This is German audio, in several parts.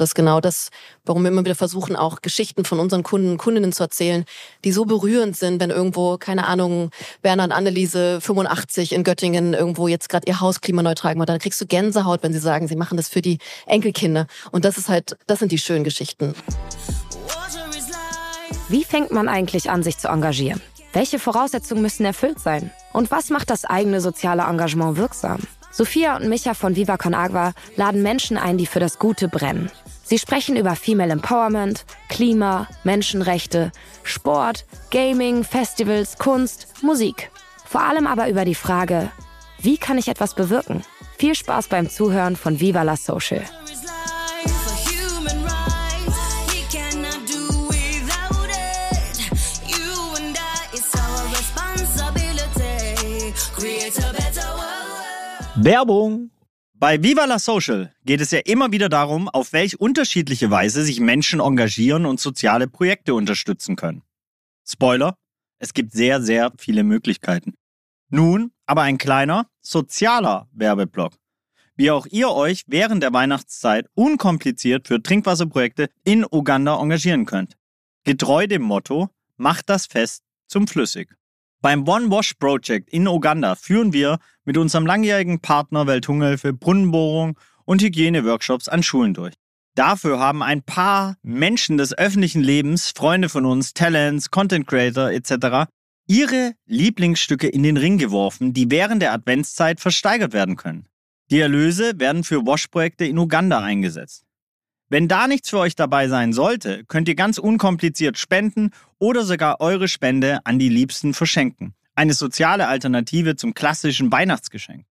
Das ist genau das, warum wir immer wieder versuchen, auch Geschichten von unseren Kunden, Kundinnen zu erzählen, die so berührend sind, wenn irgendwo, keine Ahnung, Werner und Anneliese 85 in Göttingen irgendwo jetzt gerade ihr Haus klimaneutral gemacht, dann kriegst du Gänsehaut, wenn sie sagen, sie machen das für die Enkelkinder. Und das ist halt, das sind die schönen Geschichten. Wie fängt man eigentlich an, sich zu engagieren? Welche Voraussetzungen müssen erfüllt sein? Und was macht das eigene soziale Engagement wirksam? Sophia und Micha von Viva Con Agua laden Menschen ein, die für das Gute brennen. Sie sprechen über Female Empowerment, Klima, Menschenrechte, Sport, Gaming, Festivals, Kunst, Musik. Vor allem aber über die Frage, wie kann ich etwas bewirken? Viel Spaß beim Zuhören von Viva la Social. Werbung! Bei Viva la Social geht es ja immer wieder darum, auf welch unterschiedliche Weise sich Menschen engagieren und soziale Projekte unterstützen können. Spoiler, es gibt sehr, sehr viele Möglichkeiten. Nun aber ein kleiner sozialer Werbeblock. Wie auch ihr euch während der Weihnachtszeit unkompliziert für Trinkwasserprojekte in Uganda engagieren könnt. Getreu dem Motto, macht das Fest zum Flüssig. Beim One Wash Project in Uganda führen wir mit unserem langjährigen Partner Welthungerhilfe Brunnenbohrung und Hygieneworkshops an Schulen durch. Dafür haben ein paar Menschen des öffentlichen Lebens, Freunde von uns, Talents, Content Creator etc., ihre Lieblingsstücke in den Ring geworfen, die während der Adventszeit versteigert werden können. Die Erlöse werden für Wash-Projekte in Uganda eingesetzt. Wenn da nichts für euch dabei sein sollte, könnt ihr ganz unkompliziert spenden oder sogar eure Spende an die Liebsten verschenken. Eine soziale Alternative zum klassischen Weihnachtsgeschenk.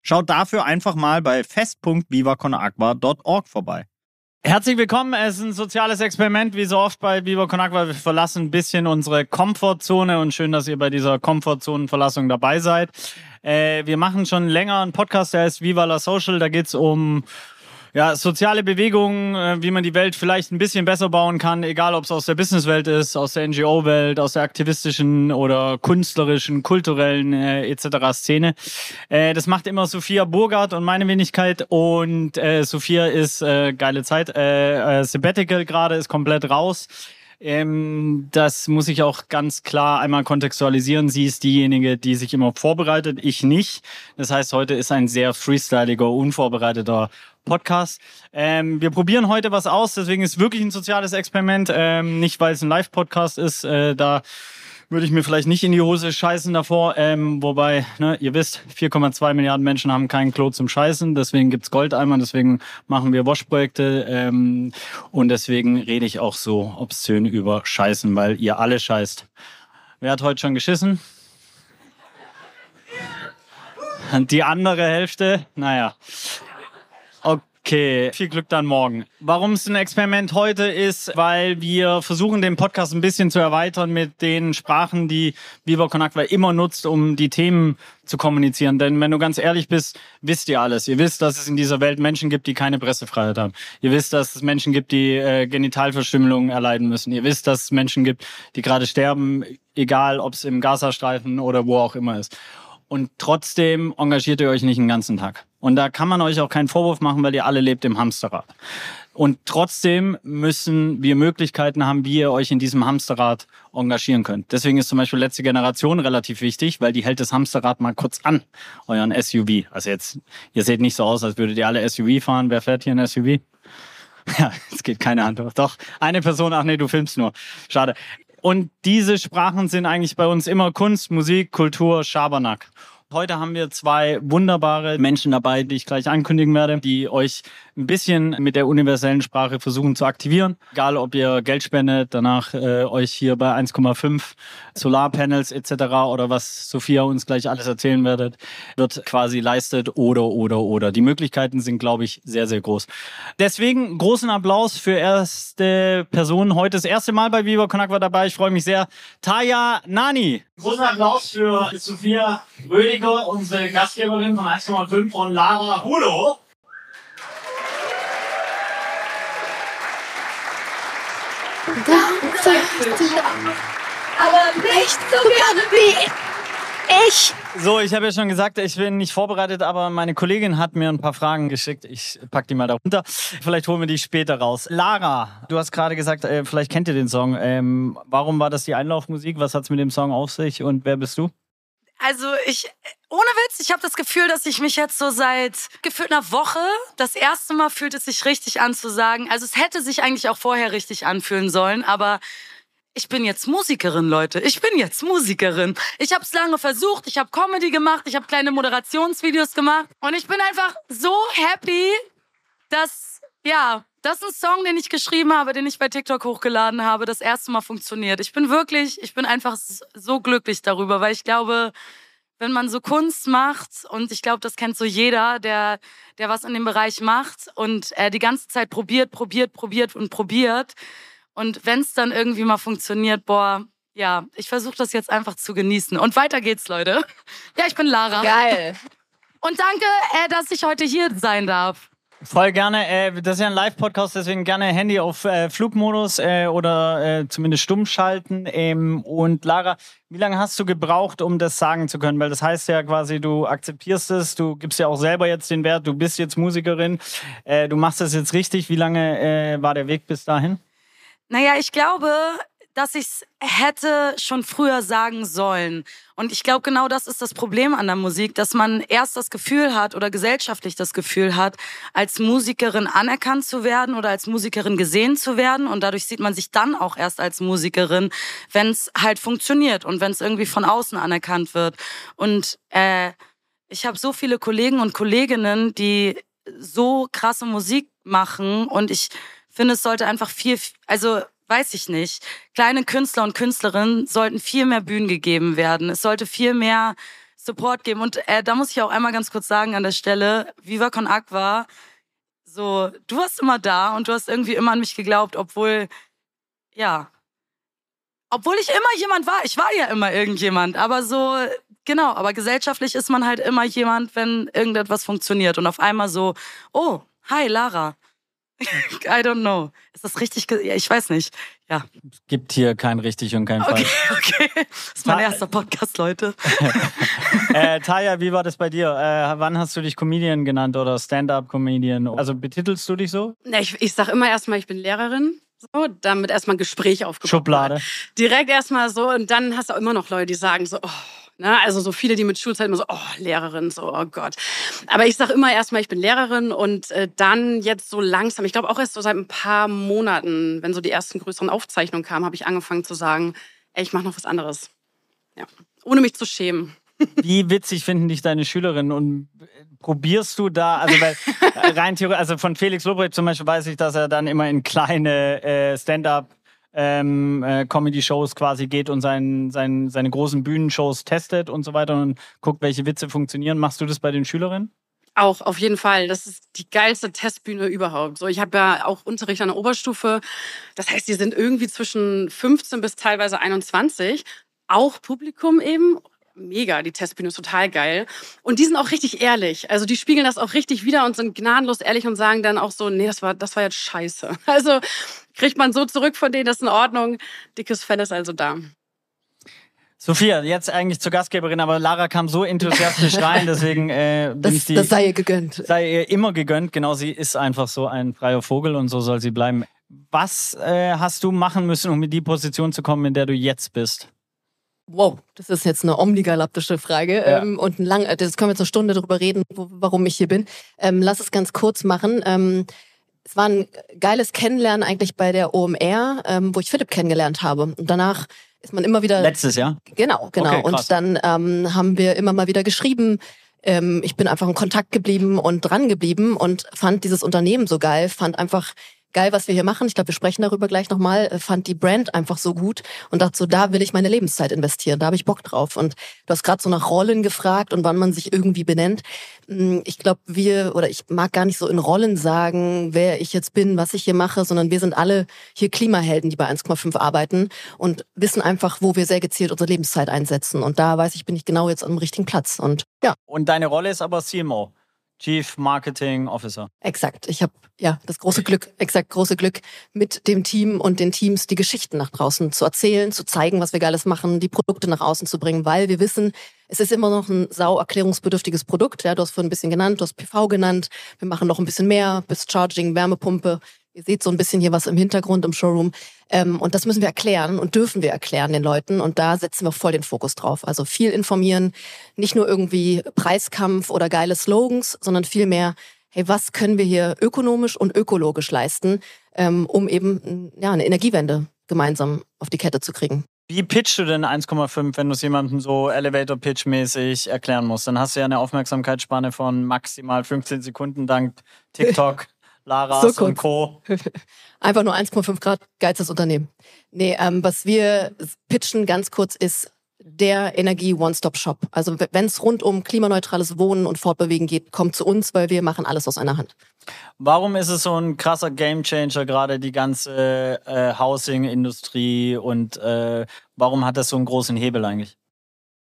Schaut dafür einfach mal bei fest.vivaconagua.org vorbei. Herzlich willkommen. Es ist ein soziales Experiment, wie so oft bei Viva Con Agua. Wir verlassen ein bisschen unsere Komfortzone und schön, dass ihr bei dieser Komfortzonenverlassung dabei seid. Äh, wir machen schon länger einen Podcast, der heißt Viva la Social. Da geht's um ja, soziale Bewegungen, äh, wie man die Welt vielleicht ein bisschen besser bauen kann, egal ob es aus der Businesswelt ist, aus der NGO-Welt, aus der aktivistischen oder künstlerischen, kulturellen äh, etc. Szene. Äh, das macht immer Sophia Burgard und meine Wenigkeit und äh, Sophia ist äh, geile Zeit, äh, äh, Sabbatical gerade ist komplett raus. Ähm, das muss ich auch ganz klar einmal kontextualisieren. Sie ist diejenige, die sich immer vorbereitet, ich nicht. Das heißt, heute ist ein sehr freestyliger, unvorbereiteter Podcast. Ähm, wir probieren heute was aus, deswegen ist wirklich ein soziales Experiment. Ähm, nicht, weil es ein Live-Podcast ist, äh, da würde ich mir vielleicht nicht in die Hose scheißen davor. Ähm, wobei, ne, ihr wisst, 4,2 Milliarden Menschen haben kein Klo zum Scheißen. Deswegen gibt's Goldeimer, deswegen machen wir Waschprojekte. Ähm, und deswegen rede ich auch so obszön über Scheißen, weil ihr alle scheißt. Wer hat heute schon geschissen? Die andere Hälfte, naja. Okay, viel Glück dann morgen. Warum es ein Experiment heute ist, weil wir versuchen, den Podcast ein bisschen zu erweitern mit den Sprachen, die Viva Con Agua immer nutzt, um die Themen zu kommunizieren. Denn wenn du ganz ehrlich bist, wisst ihr alles. Ihr wisst, dass es in dieser Welt Menschen gibt, die keine Pressefreiheit haben. Ihr wisst, dass es Menschen gibt, die äh, Genitalverstümmelungen erleiden müssen. Ihr wisst, dass es Menschen gibt, die gerade sterben, egal ob es im Gazastreifen oder wo auch immer ist und trotzdem engagiert ihr euch nicht den ganzen Tag. Und da kann man euch auch keinen Vorwurf machen, weil ihr alle lebt im Hamsterrad. Und trotzdem müssen wir Möglichkeiten haben, wie ihr euch in diesem Hamsterrad engagieren könnt. Deswegen ist zum Beispiel letzte Generation relativ wichtig, weil die hält das Hamsterrad mal kurz an, euren SUV. Also jetzt, ihr seht nicht so aus, als würdet ihr alle SUV fahren. Wer fährt hier ein SUV? Ja, es geht keine Hand. Doch, eine Person, ach nee, du filmst nur. Schade. Und diese Sprachen sind eigentlich bei uns immer Kunst, Musik, Kultur, Schabernack. Heute haben wir zwei wunderbare Menschen dabei, die ich gleich ankündigen werde, die euch ein bisschen mit der universellen Sprache versuchen zu aktivieren. Egal, ob ihr Geld spendet, danach äh, euch hier bei 1,5 Solarpanels etc. oder was Sophia uns gleich alles erzählen werdet, wird quasi leistet oder oder oder. Die Möglichkeiten sind, glaube ich, sehr, sehr groß. Deswegen großen Applaus für erste Person. Heute das erste Mal bei Viva Con Agua dabei. Ich freue mich sehr. Taya Nani. Großen Applaus für Sophia Rödiger, unsere Gastgeberin von 1,5 und Lara Hulo. Aber nicht so gerne wie ich. So, ich habe ja schon gesagt, ich bin nicht vorbereitet, aber meine Kollegin hat mir ein paar Fragen geschickt. Ich pack die mal da runter. Vielleicht holen wir die später raus. Lara, du hast gerade gesagt, äh, vielleicht kennt ihr den Song. Ähm, warum war das die Einlaufmusik? Was hat es mit dem Song auf sich und wer bist du? Also ich, ohne Witz, ich habe das Gefühl, dass ich mich jetzt so seit gefühlt einer Woche, das erste Mal fühlt es sich richtig an zu sagen. Also es hätte sich eigentlich auch vorher richtig anfühlen sollen, aber ich bin jetzt Musikerin, Leute. Ich bin jetzt Musikerin. Ich habe es lange versucht. Ich habe Comedy gemacht. Ich habe kleine Moderationsvideos gemacht. Und ich bin einfach so happy, dass, ja, das ist ein Song, den ich geschrieben habe, den ich bei TikTok hochgeladen habe, das erste Mal funktioniert. Ich bin wirklich, ich bin einfach so glücklich darüber, weil ich glaube, wenn man so Kunst macht, und ich glaube, das kennt so jeder, der, der was in dem Bereich macht und er die ganze Zeit probiert, probiert, probiert und probiert, und wenn es dann irgendwie mal funktioniert, boah, ja, ich versuche das jetzt einfach zu genießen. Und weiter geht's, Leute. Ja, ich bin Lara. Geil. Und danke, äh, dass ich heute hier sein darf. Voll gerne. Äh, das ist ja ein Live-Podcast, deswegen gerne Handy auf äh, Flugmodus äh, oder äh, zumindest stumm schalten. Ähm, und Lara, wie lange hast du gebraucht, um das sagen zu können? Weil das heißt ja quasi, du akzeptierst es, du gibst ja auch selber jetzt den Wert, du bist jetzt Musikerin, äh, du machst das jetzt richtig. Wie lange äh, war der Weg bis dahin? Naja, ich glaube, dass ich es hätte schon früher sagen sollen. Und ich glaube, genau das ist das Problem an der Musik, dass man erst das Gefühl hat oder gesellschaftlich das Gefühl hat, als Musikerin anerkannt zu werden oder als Musikerin gesehen zu werden. Und dadurch sieht man sich dann auch erst als Musikerin, wenn es halt funktioniert und wenn es irgendwie von außen anerkannt wird. Und äh, ich habe so viele Kollegen und Kolleginnen, die so krasse Musik machen und ich finde, es sollte einfach viel, also weiß ich nicht, kleine Künstler und Künstlerinnen sollten viel mehr Bühnen gegeben werden. Es sollte viel mehr Support geben. Und äh, da muss ich auch einmal ganz kurz sagen an der Stelle, Viva Con Aqua, so, du warst immer da und du hast irgendwie immer an mich geglaubt, obwohl, ja, obwohl ich immer jemand war. Ich war ja immer irgendjemand, aber so, genau, aber gesellschaftlich ist man halt immer jemand, wenn irgendetwas funktioniert und auf einmal so, oh, hi Lara. I don't know. Ist das richtig? Ja, ich weiß nicht. Ja. Es gibt hier kein richtig und kein falsch. Okay, okay. Das ist mein Ta erster Podcast, Leute. äh, Taya, wie war das bei dir? Äh, wann hast du dich Comedian genannt oder Stand-up-Comedian? Also betitelst du dich so? Ja, ich, ich sag immer erstmal, ich bin Lehrerin. So, damit erstmal ein Gespräch aufgebaut. Schublade. Direkt erstmal so und dann hast du auch immer noch Leute, die sagen so, oh, Ne? Also so viele, die mit Schulzeit immer so, oh, Lehrerin, so, oh Gott. Aber ich sage immer erstmal, ich bin Lehrerin und äh, dann jetzt so langsam, ich glaube auch erst so seit ein paar Monaten, wenn so die ersten größeren Aufzeichnungen kamen, habe ich angefangen zu sagen, ey, ich mache noch was anderes. Ja. Ohne mich zu schämen. Wie witzig finden dich deine Schülerinnen und äh, probierst du da, also weil rein theoretisch, also von Felix Lobrecht zum Beispiel weiß ich, dass er dann immer in kleine äh, Stand-up ähm, äh, Comedy-Shows quasi geht und sein, sein, seine großen Bühnenshows testet und so weiter und guckt, welche Witze funktionieren. Machst du das bei den Schülerinnen? Auch, auf jeden Fall. Das ist die geilste Testbühne überhaupt. So, ich habe ja auch Unterricht an der Oberstufe. Das heißt, die sind irgendwie zwischen 15 bis teilweise 21. Auch Publikum eben mega. Die Testbühne ist total geil. Und die sind auch richtig ehrlich. Also die spiegeln das auch richtig wieder und sind gnadenlos ehrlich und sagen dann auch so, nee, das war, das war jetzt scheiße. Also kriegt man so zurück von denen, das ist in Ordnung. Dickes Fell ist also da. Sophia, jetzt eigentlich zur Gastgeberin, aber Lara kam so enthusiastisch rein, deswegen äh, das, ich die, das sei ihr gegönnt. Sei ihr immer gegönnt, genau, sie ist einfach so ein freier Vogel und so soll sie bleiben. Was äh, hast du machen müssen, um in die Position zu kommen, in der du jetzt bist? Wow, das ist jetzt eine omnigalaptische Frage ja. ähm, und ein lang, äh, das können wir jetzt eine Stunde darüber reden, wo, warum ich hier bin. Ähm, lass es ganz kurz machen. Ähm, es war ein geiles Kennenlernen eigentlich bei der OMR, ähm, wo ich Philipp kennengelernt habe. Und danach ist man immer wieder. Letztes Jahr? Genau, genau. Okay, und dann ähm, haben wir immer mal wieder geschrieben. Ähm, ich bin einfach in Kontakt geblieben und dran geblieben und fand dieses Unternehmen so geil, fand einfach geil, was wir hier machen. Ich glaube, wir sprechen darüber gleich nochmal. Äh, fand die Brand einfach so gut und dachte so, da will ich meine Lebenszeit investieren. Da habe ich Bock drauf. Und du hast gerade so nach Rollen gefragt und wann man sich irgendwie benennt. Hm, ich glaube, wir, oder ich mag gar nicht so in Rollen sagen, wer ich jetzt bin, was ich hier mache, sondern wir sind alle hier Klimahelden, die bei 1,5 arbeiten und wissen einfach, wo wir sehr gezielt unsere Lebenszeit einsetzen. Und da weiß ich, bin ich genau jetzt am richtigen Platz. Und ja. Und deine Rolle ist aber CMO. Chief Marketing Officer. Exakt. Ich habe ja das große Glück, exakt große Glück, mit dem Team und den Teams die Geschichten nach draußen zu erzählen, zu zeigen, was wir Geiles machen, die Produkte nach außen zu bringen, weil wir wissen, es ist immer noch ein sau erklärungsbedürftiges Produkt. Ja, du hast vorhin ein bisschen genannt, du hast PV genannt. Wir machen noch ein bisschen mehr bis Charging, Wärmepumpe. Ihr seht so ein bisschen hier was im Hintergrund im Showroom. Ähm, und das müssen wir erklären und dürfen wir erklären den Leuten. Und da setzen wir voll den Fokus drauf. Also viel informieren, nicht nur irgendwie Preiskampf oder geile Slogans, sondern vielmehr, hey, was können wir hier ökonomisch und ökologisch leisten, ähm, um eben ja, eine Energiewende gemeinsam auf die Kette zu kriegen. Wie pitchst du denn 1,5, wenn du es jemandem so Elevator-Pitch-mäßig erklären musst? Dann hast du ja eine Aufmerksamkeitsspanne von maximal 15 Sekunden dank TikTok. Laras so und Co. Einfach nur 1,5 Grad geilstes Unternehmen. Nee, ähm, was wir pitchen ganz kurz ist der Energie One-Stop-Shop. Also wenn es rund um klimaneutrales Wohnen und Fortbewegen geht, kommt zu uns, weil wir machen alles aus einer Hand. Warum ist es so ein krasser Gamechanger gerade die ganze äh, Housing-Industrie und äh, warum hat das so einen großen Hebel eigentlich?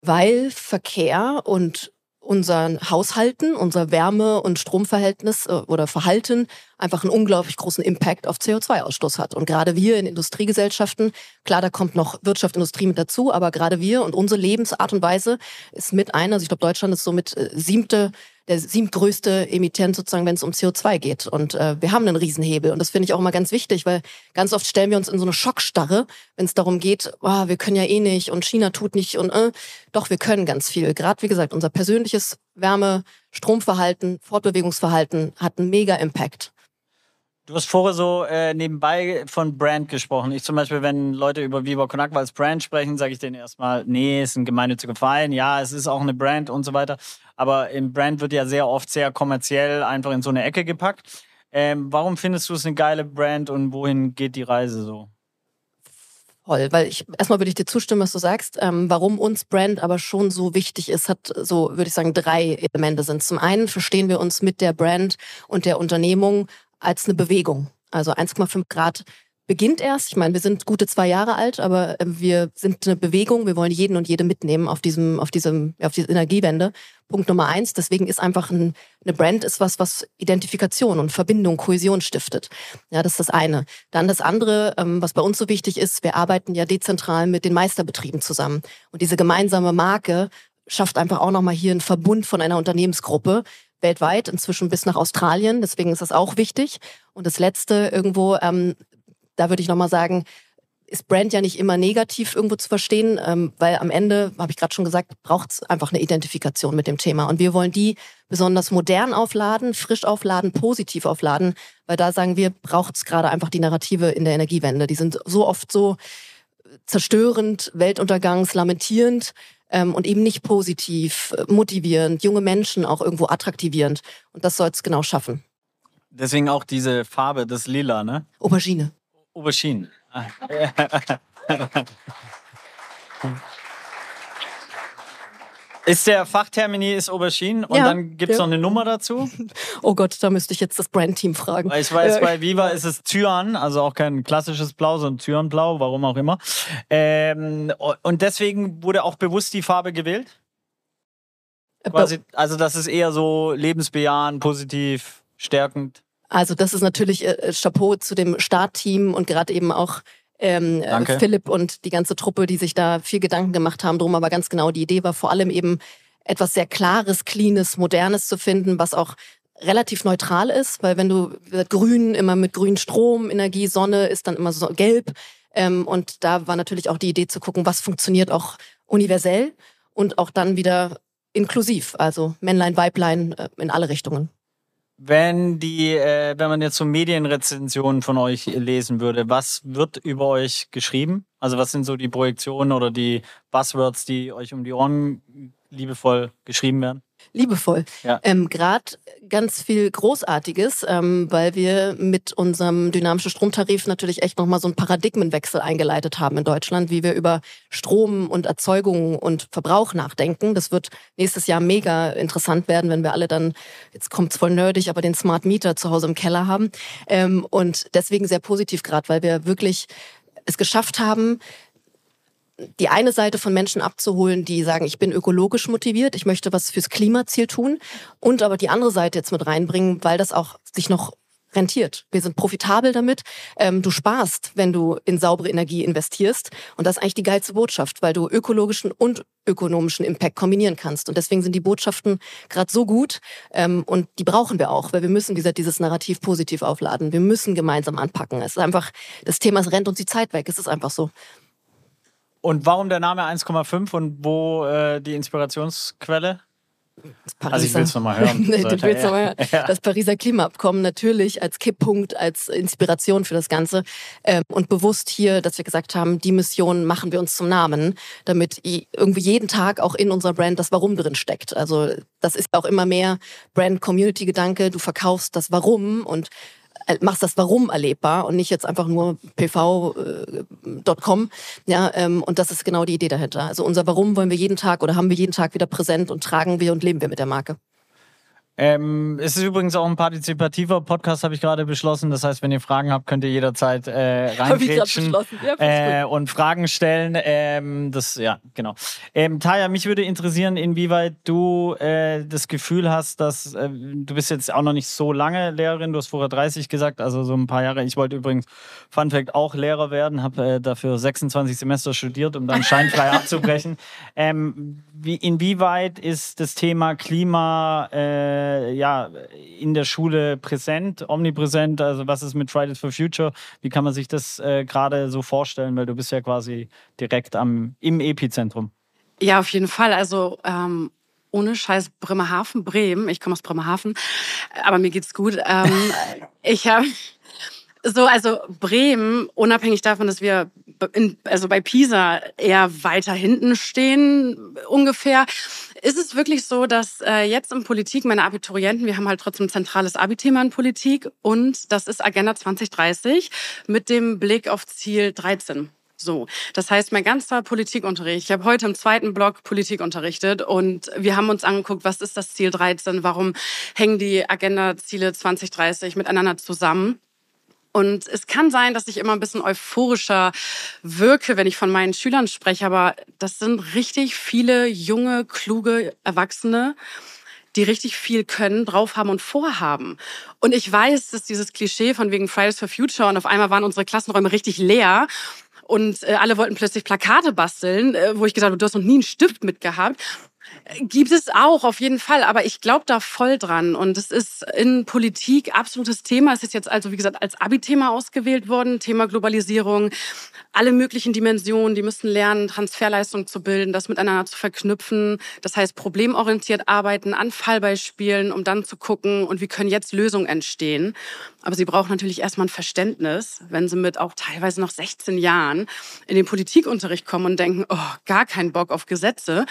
Weil Verkehr und unseren Haushalten, unser Wärme- und Stromverhältnis äh, oder Verhalten einfach einen unglaublich großen Impact auf CO2-Ausstoß hat. Und gerade wir in Industriegesellschaften, klar, da kommt noch Wirtschaft, Industrie mit dazu, aber gerade wir und unsere Lebensart und Weise ist mit einer, also ich glaube, Deutschland ist so mit äh, siebte der siebtgrößte Emittent sozusagen, wenn es um CO2 geht. Und äh, wir haben einen Riesenhebel. Und das finde ich auch immer ganz wichtig, weil ganz oft stellen wir uns in so eine Schockstarre, wenn es darum geht, oh, wir können ja eh nicht und China tut nicht und äh, doch, wir können ganz viel. Gerade wie gesagt, unser persönliches Wärme, Stromverhalten, Fortbewegungsverhalten hat einen mega Impact. Du hast vorher so äh, nebenbei von Brand gesprochen. Ich zum Beispiel, wenn Leute über Viva Agua als Brand sprechen, sage ich denen erstmal, nee, es ist ein gemeinnütziger Verein, ja, es ist auch eine Brand und so weiter. Aber im Brand wird ja sehr oft sehr kommerziell einfach in so eine Ecke gepackt. Ähm, warum findest du es eine geile Brand und wohin geht die Reise so? Voll, weil ich erstmal würde ich dir zustimmen, was du sagst. Ähm, warum uns Brand aber schon so wichtig ist, hat so, würde ich sagen, drei Elemente sind. Zum einen verstehen wir uns mit der Brand und der Unternehmung als eine Bewegung. Also 1,5 Grad beginnt erst. Ich meine, wir sind gute zwei Jahre alt, aber ähm, wir sind eine Bewegung. Wir wollen jeden und jede mitnehmen auf diesem, auf diesem, auf diese Energiewende. Punkt Nummer eins. Deswegen ist einfach ein, eine Brand ist was, was Identifikation und Verbindung, Kohäsion stiftet. Ja, das ist das eine. Dann das andere, ähm, was bei uns so wichtig ist. Wir arbeiten ja dezentral mit den Meisterbetrieben zusammen. Und diese gemeinsame Marke schafft einfach auch nochmal hier einen Verbund von einer Unternehmensgruppe, weltweit, inzwischen bis nach Australien. Deswegen ist das auch wichtig. Und das Letzte irgendwo, ähm, da würde ich nochmal sagen, ist Brand ja nicht immer negativ irgendwo zu verstehen, ähm, weil am Ende, habe ich gerade schon gesagt, braucht es einfach eine Identifikation mit dem Thema. Und wir wollen die besonders modern aufladen, frisch aufladen, positiv aufladen, weil da sagen wir, braucht es gerade einfach die Narrative in der Energiewende. Die sind so oft so zerstörend, weltuntergangs, lamentierend ähm, und eben nicht positiv, äh, motivierend, junge Menschen auch irgendwo attraktivierend. Und das soll es genau schaffen. Deswegen auch diese Farbe, das Lila, ne? Aubergine. Aubergine. Ist der Fachtermini ist Aubergine und ja, dann gibt es ja. noch eine Nummer dazu? Oh Gott, da müsste ich jetzt das Brandteam fragen. Ich weiß, bei Viva ist es Cyan, also auch kein klassisches Blau, sondern Cyanblau, warum auch immer. Ähm, und deswegen wurde auch bewusst die Farbe gewählt? Äh, Quasi, also das ist eher so lebensbejahend, positiv, stärkend. Also das ist natürlich äh, Chapeau zu dem Startteam und gerade eben auch ähm, äh, Philipp und die ganze Truppe, die sich da viel Gedanken gemacht haben drum. Aber ganz genau, die Idee war vor allem eben etwas sehr Klares, Cleanes, Modernes zu finden, was auch relativ neutral ist, weil wenn du grün immer mit grün Strom, Energie, Sonne ist dann immer so gelb. Ähm, und da war natürlich auch die Idee zu gucken, was funktioniert auch universell und auch dann wieder inklusiv, also Männlein, Weiblein äh, in alle Richtungen. Wenn die, äh, wenn man jetzt so Medienrezensionen von euch lesen würde, was wird über euch geschrieben? Also was sind so die Projektionen oder die Buzzwords, die euch um die Ohren liebevoll geschrieben werden? liebevoll. Ja. Ähm, Gerade ganz viel Großartiges, ähm, weil wir mit unserem dynamischen Stromtarif natürlich echt nochmal so einen Paradigmenwechsel eingeleitet haben in Deutschland, wie wir über Strom und Erzeugung und Verbrauch nachdenken. Das wird nächstes Jahr mega interessant werden, wenn wir alle dann, jetzt kommt's voll nerdig, aber den Smart Meter zu Hause im Keller haben. Ähm, und deswegen sehr positiv gerade, weil wir wirklich es geschafft haben, die eine Seite von Menschen abzuholen, die sagen, ich bin ökologisch motiviert, ich möchte was fürs Klimaziel tun und aber die andere Seite jetzt mit reinbringen, weil das auch sich noch rentiert. Wir sind profitabel damit. Ähm, du sparst, wenn du in saubere Energie investierst. Und das ist eigentlich die geilste Botschaft, weil du ökologischen und ökonomischen Impact kombinieren kannst. Und deswegen sind die Botschaften gerade so gut. Ähm, und die brauchen wir auch, weil wir müssen, wie gesagt, dieses Narrativ positiv aufladen. Wir müssen gemeinsam anpacken. Es ist einfach, das Thema rennt uns die Zeit weg. Es ist einfach so. Und warum der Name 1,5 und wo äh, die Inspirationsquelle? Das also ich will es nochmal hören. nee, du willst noch mal hören. Das Pariser Klimaabkommen natürlich als Kipppunkt, als Inspiration für das Ganze. Ähm, und bewusst hier, dass wir gesagt haben, die Mission machen wir uns zum Namen, damit irgendwie jeden Tag auch in unserer Brand das Warum drin steckt. Also das ist auch immer mehr Brand-Community-Gedanke. Du verkaufst das Warum und machst das Warum erlebbar und nicht jetzt einfach nur pv.com. Äh, ja, ähm, und das ist genau die Idee dahinter. Also unser Warum wollen wir jeden Tag oder haben wir jeden Tag wieder präsent und tragen wir und leben wir mit der Marke. Ähm, es ist übrigens auch ein partizipativer Podcast, habe ich gerade beschlossen. Das heißt, wenn ihr Fragen habt, könnt ihr jederzeit äh, reingrätschen ja, äh, und Fragen stellen. Ähm, das, ja, genau. Ähm, Taya, mich würde interessieren, inwieweit du äh, das Gefühl hast, dass äh, du bist jetzt auch noch nicht so lange Lehrerin. Du hast vorher 30 gesagt, also so ein paar Jahre. Ich wollte übrigens, Fun Fact, auch Lehrer werden, habe äh, dafür 26 Semester studiert, um dann scheinfrei abzubrechen. Ähm, wie, inwieweit ist das Thema Klima äh, ja, in der Schule präsent, omnipräsent? Also was ist mit Fridays for Future? Wie kann man sich das äh, gerade so vorstellen? Weil du bist ja quasi direkt am, im Epizentrum. Ja, auf jeden Fall. Also ähm, ohne Scheiß Bremerhaven, Bremen. Ich komme aus Bremerhaven, aber mir geht's gut. Ähm, ich habe so, also Bremen, unabhängig davon, dass wir in, also bei Pisa eher weiter hinten stehen ungefähr, ist es wirklich so, dass äh, jetzt in Politik meine Abiturienten, wir haben halt trotzdem zentrales Abi-Thema in Politik und das ist Agenda 2030 mit dem Blick auf Ziel 13. So, das heißt, mein ganzer Politikunterricht, ich habe heute im zweiten Block Politik unterrichtet und wir haben uns angeguckt, was ist das Ziel 13, warum hängen die Agenda-Ziele 2030 miteinander zusammen. Und es kann sein, dass ich immer ein bisschen euphorischer wirke, wenn ich von meinen Schülern spreche, aber das sind richtig viele junge, kluge Erwachsene, die richtig viel können, drauf haben und vorhaben. Und ich weiß, dass dieses Klischee von wegen Fridays for Future und auf einmal waren unsere Klassenräume richtig leer und äh, alle wollten plötzlich Plakate basteln, äh, wo ich gesagt habe, du hast noch nie einen Stift mitgehabt. Gibt es auch, auf jeden Fall. Aber ich glaube da voll dran. Und es ist in Politik absolutes Thema. Es ist jetzt also, wie gesagt, als Abi-Thema ausgewählt worden. Thema Globalisierung. Alle möglichen Dimensionen. Die müssen lernen, Transferleistung zu bilden, das miteinander zu verknüpfen. Das heißt, problemorientiert arbeiten an Fallbeispielen, um dann zu gucken, und wie können jetzt Lösungen entstehen. Aber sie brauchen natürlich erstmal ein Verständnis, wenn sie mit auch teilweise noch 16 Jahren in den Politikunterricht kommen und denken, oh, gar keinen Bock auf Gesetze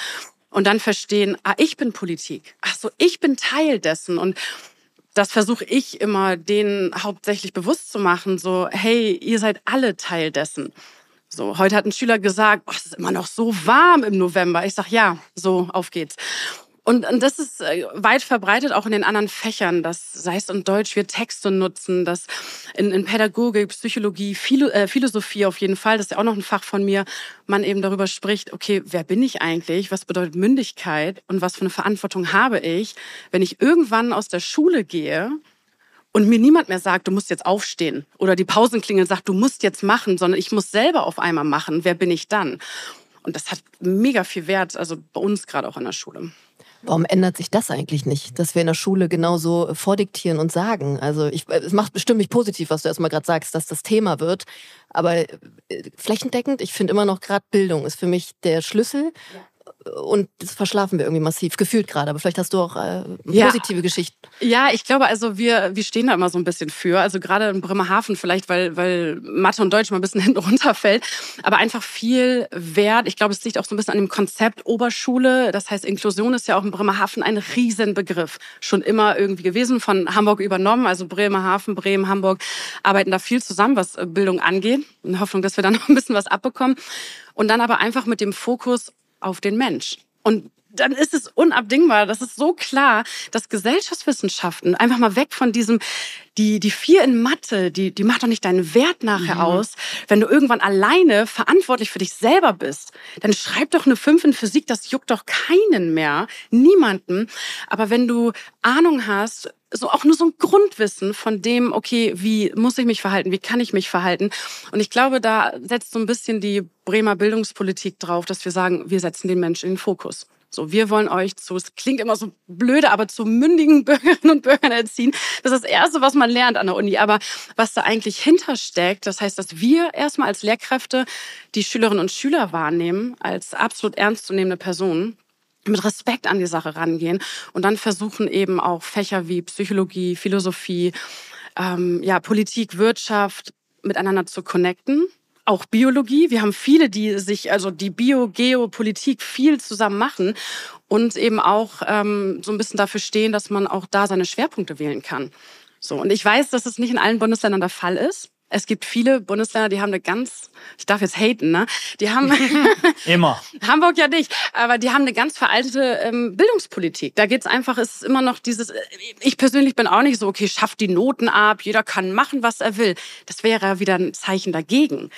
und dann verstehen, ah, ich bin Politik. Ach so, ich bin Teil dessen und das versuche ich immer denen hauptsächlich bewusst zu machen, so hey, ihr seid alle Teil dessen. So, heute hat ein Schüler gesagt, oh, es ist immer noch so warm im November. Ich sag ja, so auf geht's. Und, und das ist äh, weit verbreitet auch in den anderen Fächern, dass sei es in Deutsch wir Texte nutzen, dass in, in Pädagogik, Psychologie, Philo, äh, Philosophie auf jeden Fall, das ist ja auch noch ein Fach von mir, man eben darüber spricht, okay, wer bin ich eigentlich? Was bedeutet Mündigkeit und was für eine Verantwortung habe ich, wenn ich irgendwann aus der Schule gehe und mir niemand mehr sagt, du musst jetzt aufstehen oder die Pausenklingel sagt, du musst jetzt machen, sondern ich muss selber auf einmal machen. Wer bin ich dann? Und das hat mega viel Wert, also bei uns gerade auch an der Schule. Warum ändert sich das eigentlich nicht, dass wir in der Schule genauso vordiktieren und sagen? Also ich, es macht bestimmt nicht positiv, was du erstmal gerade sagst, dass das Thema wird. Aber äh, flächendeckend, ich finde immer noch gerade Bildung ist für mich der Schlüssel. Ja und das verschlafen wir irgendwie massiv, gefühlt gerade. Aber vielleicht hast du auch äh, positive ja. Geschichten. Ja, ich glaube, also wir, wir stehen da immer so ein bisschen für. Also gerade in Bremerhaven vielleicht, weil, weil Mathe und Deutsch mal ein bisschen hinten runterfällt. Aber einfach viel Wert. Ich glaube, es liegt auch so ein bisschen an dem Konzept Oberschule. Das heißt, Inklusion ist ja auch in Bremerhaven ein Riesenbegriff. Schon immer irgendwie gewesen, von Hamburg übernommen. Also Bremerhaven, Bremen, Hamburg arbeiten da viel zusammen, was Bildung angeht. In der Hoffnung, dass wir da noch ein bisschen was abbekommen. Und dann aber einfach mit dem Fokus auf den Mensch. Und dann ist es unabdingbar. Das ist so klar, dass Gesellschaftswissenschaften einfach mal weg von diesem, die, die vier in Mathe, die, die macht doch nicht deinen Wert nachher mhm. aus. Wenn du irgendwann alleine verantwortlich für dich selber bist, dann schreib doch eine fünf in Physik, das juckt doch keinen mehr, niemanden. Aber wenn du Ahnung hast, so auch nur so ein Grundwissen von dem, okay, wie muss ich mich verhalten, wie kann ich mich verhalten. Und ich glaube, da setzt so ein bisschen die Bremer Bildungspolitik drauf, dass wir sagen, wir setzen den Menschen in den Fokus. So, wir wollen euch zu, es klingt immer so blöde, aber zu mündigen Bürgerinnen und Bürgern erziehen. Das ist das Erste, was man lernt an der Uni. Aber was da eigentlich hintersteckt, das heißt, dass wir erstmal als Lehrkräfte die Schülerinnen und Schüler wahrnehmen, als absolut ernstzunehmende Personen mit Respekt an die Sache rangehen und dann versuchen eben auch Fächer wie Psychologie, Philosophie, ähm, ja, Politik, Wirtschaft miteinander zu connecten auch Biologie. Wir haben viele, die sich, also die Bio, Geopolitik viel zusammen machen und eben auch ähm, so ein bisschen dafür stehen, dass man auch da seine Schwerpunkte wählen kann. So, und ich weiß, dass es nicht in allen Bundesländern der Fall ist. Es gibt viele Bundesländer, die haben eine ganz, ich darf jetzt haten, ne? Die haben immer Hamburg ja nicht, aber die haben eine ganz veraltete ähm, Bildungspolitik. Da geht's einfach, es ist immer noch dieses. Ich persönlich bin auch nicht so, okay, schafft die Noten ab, jeder kann machen, was er will. Das wäre ja wieder ein Zeichen dagegen.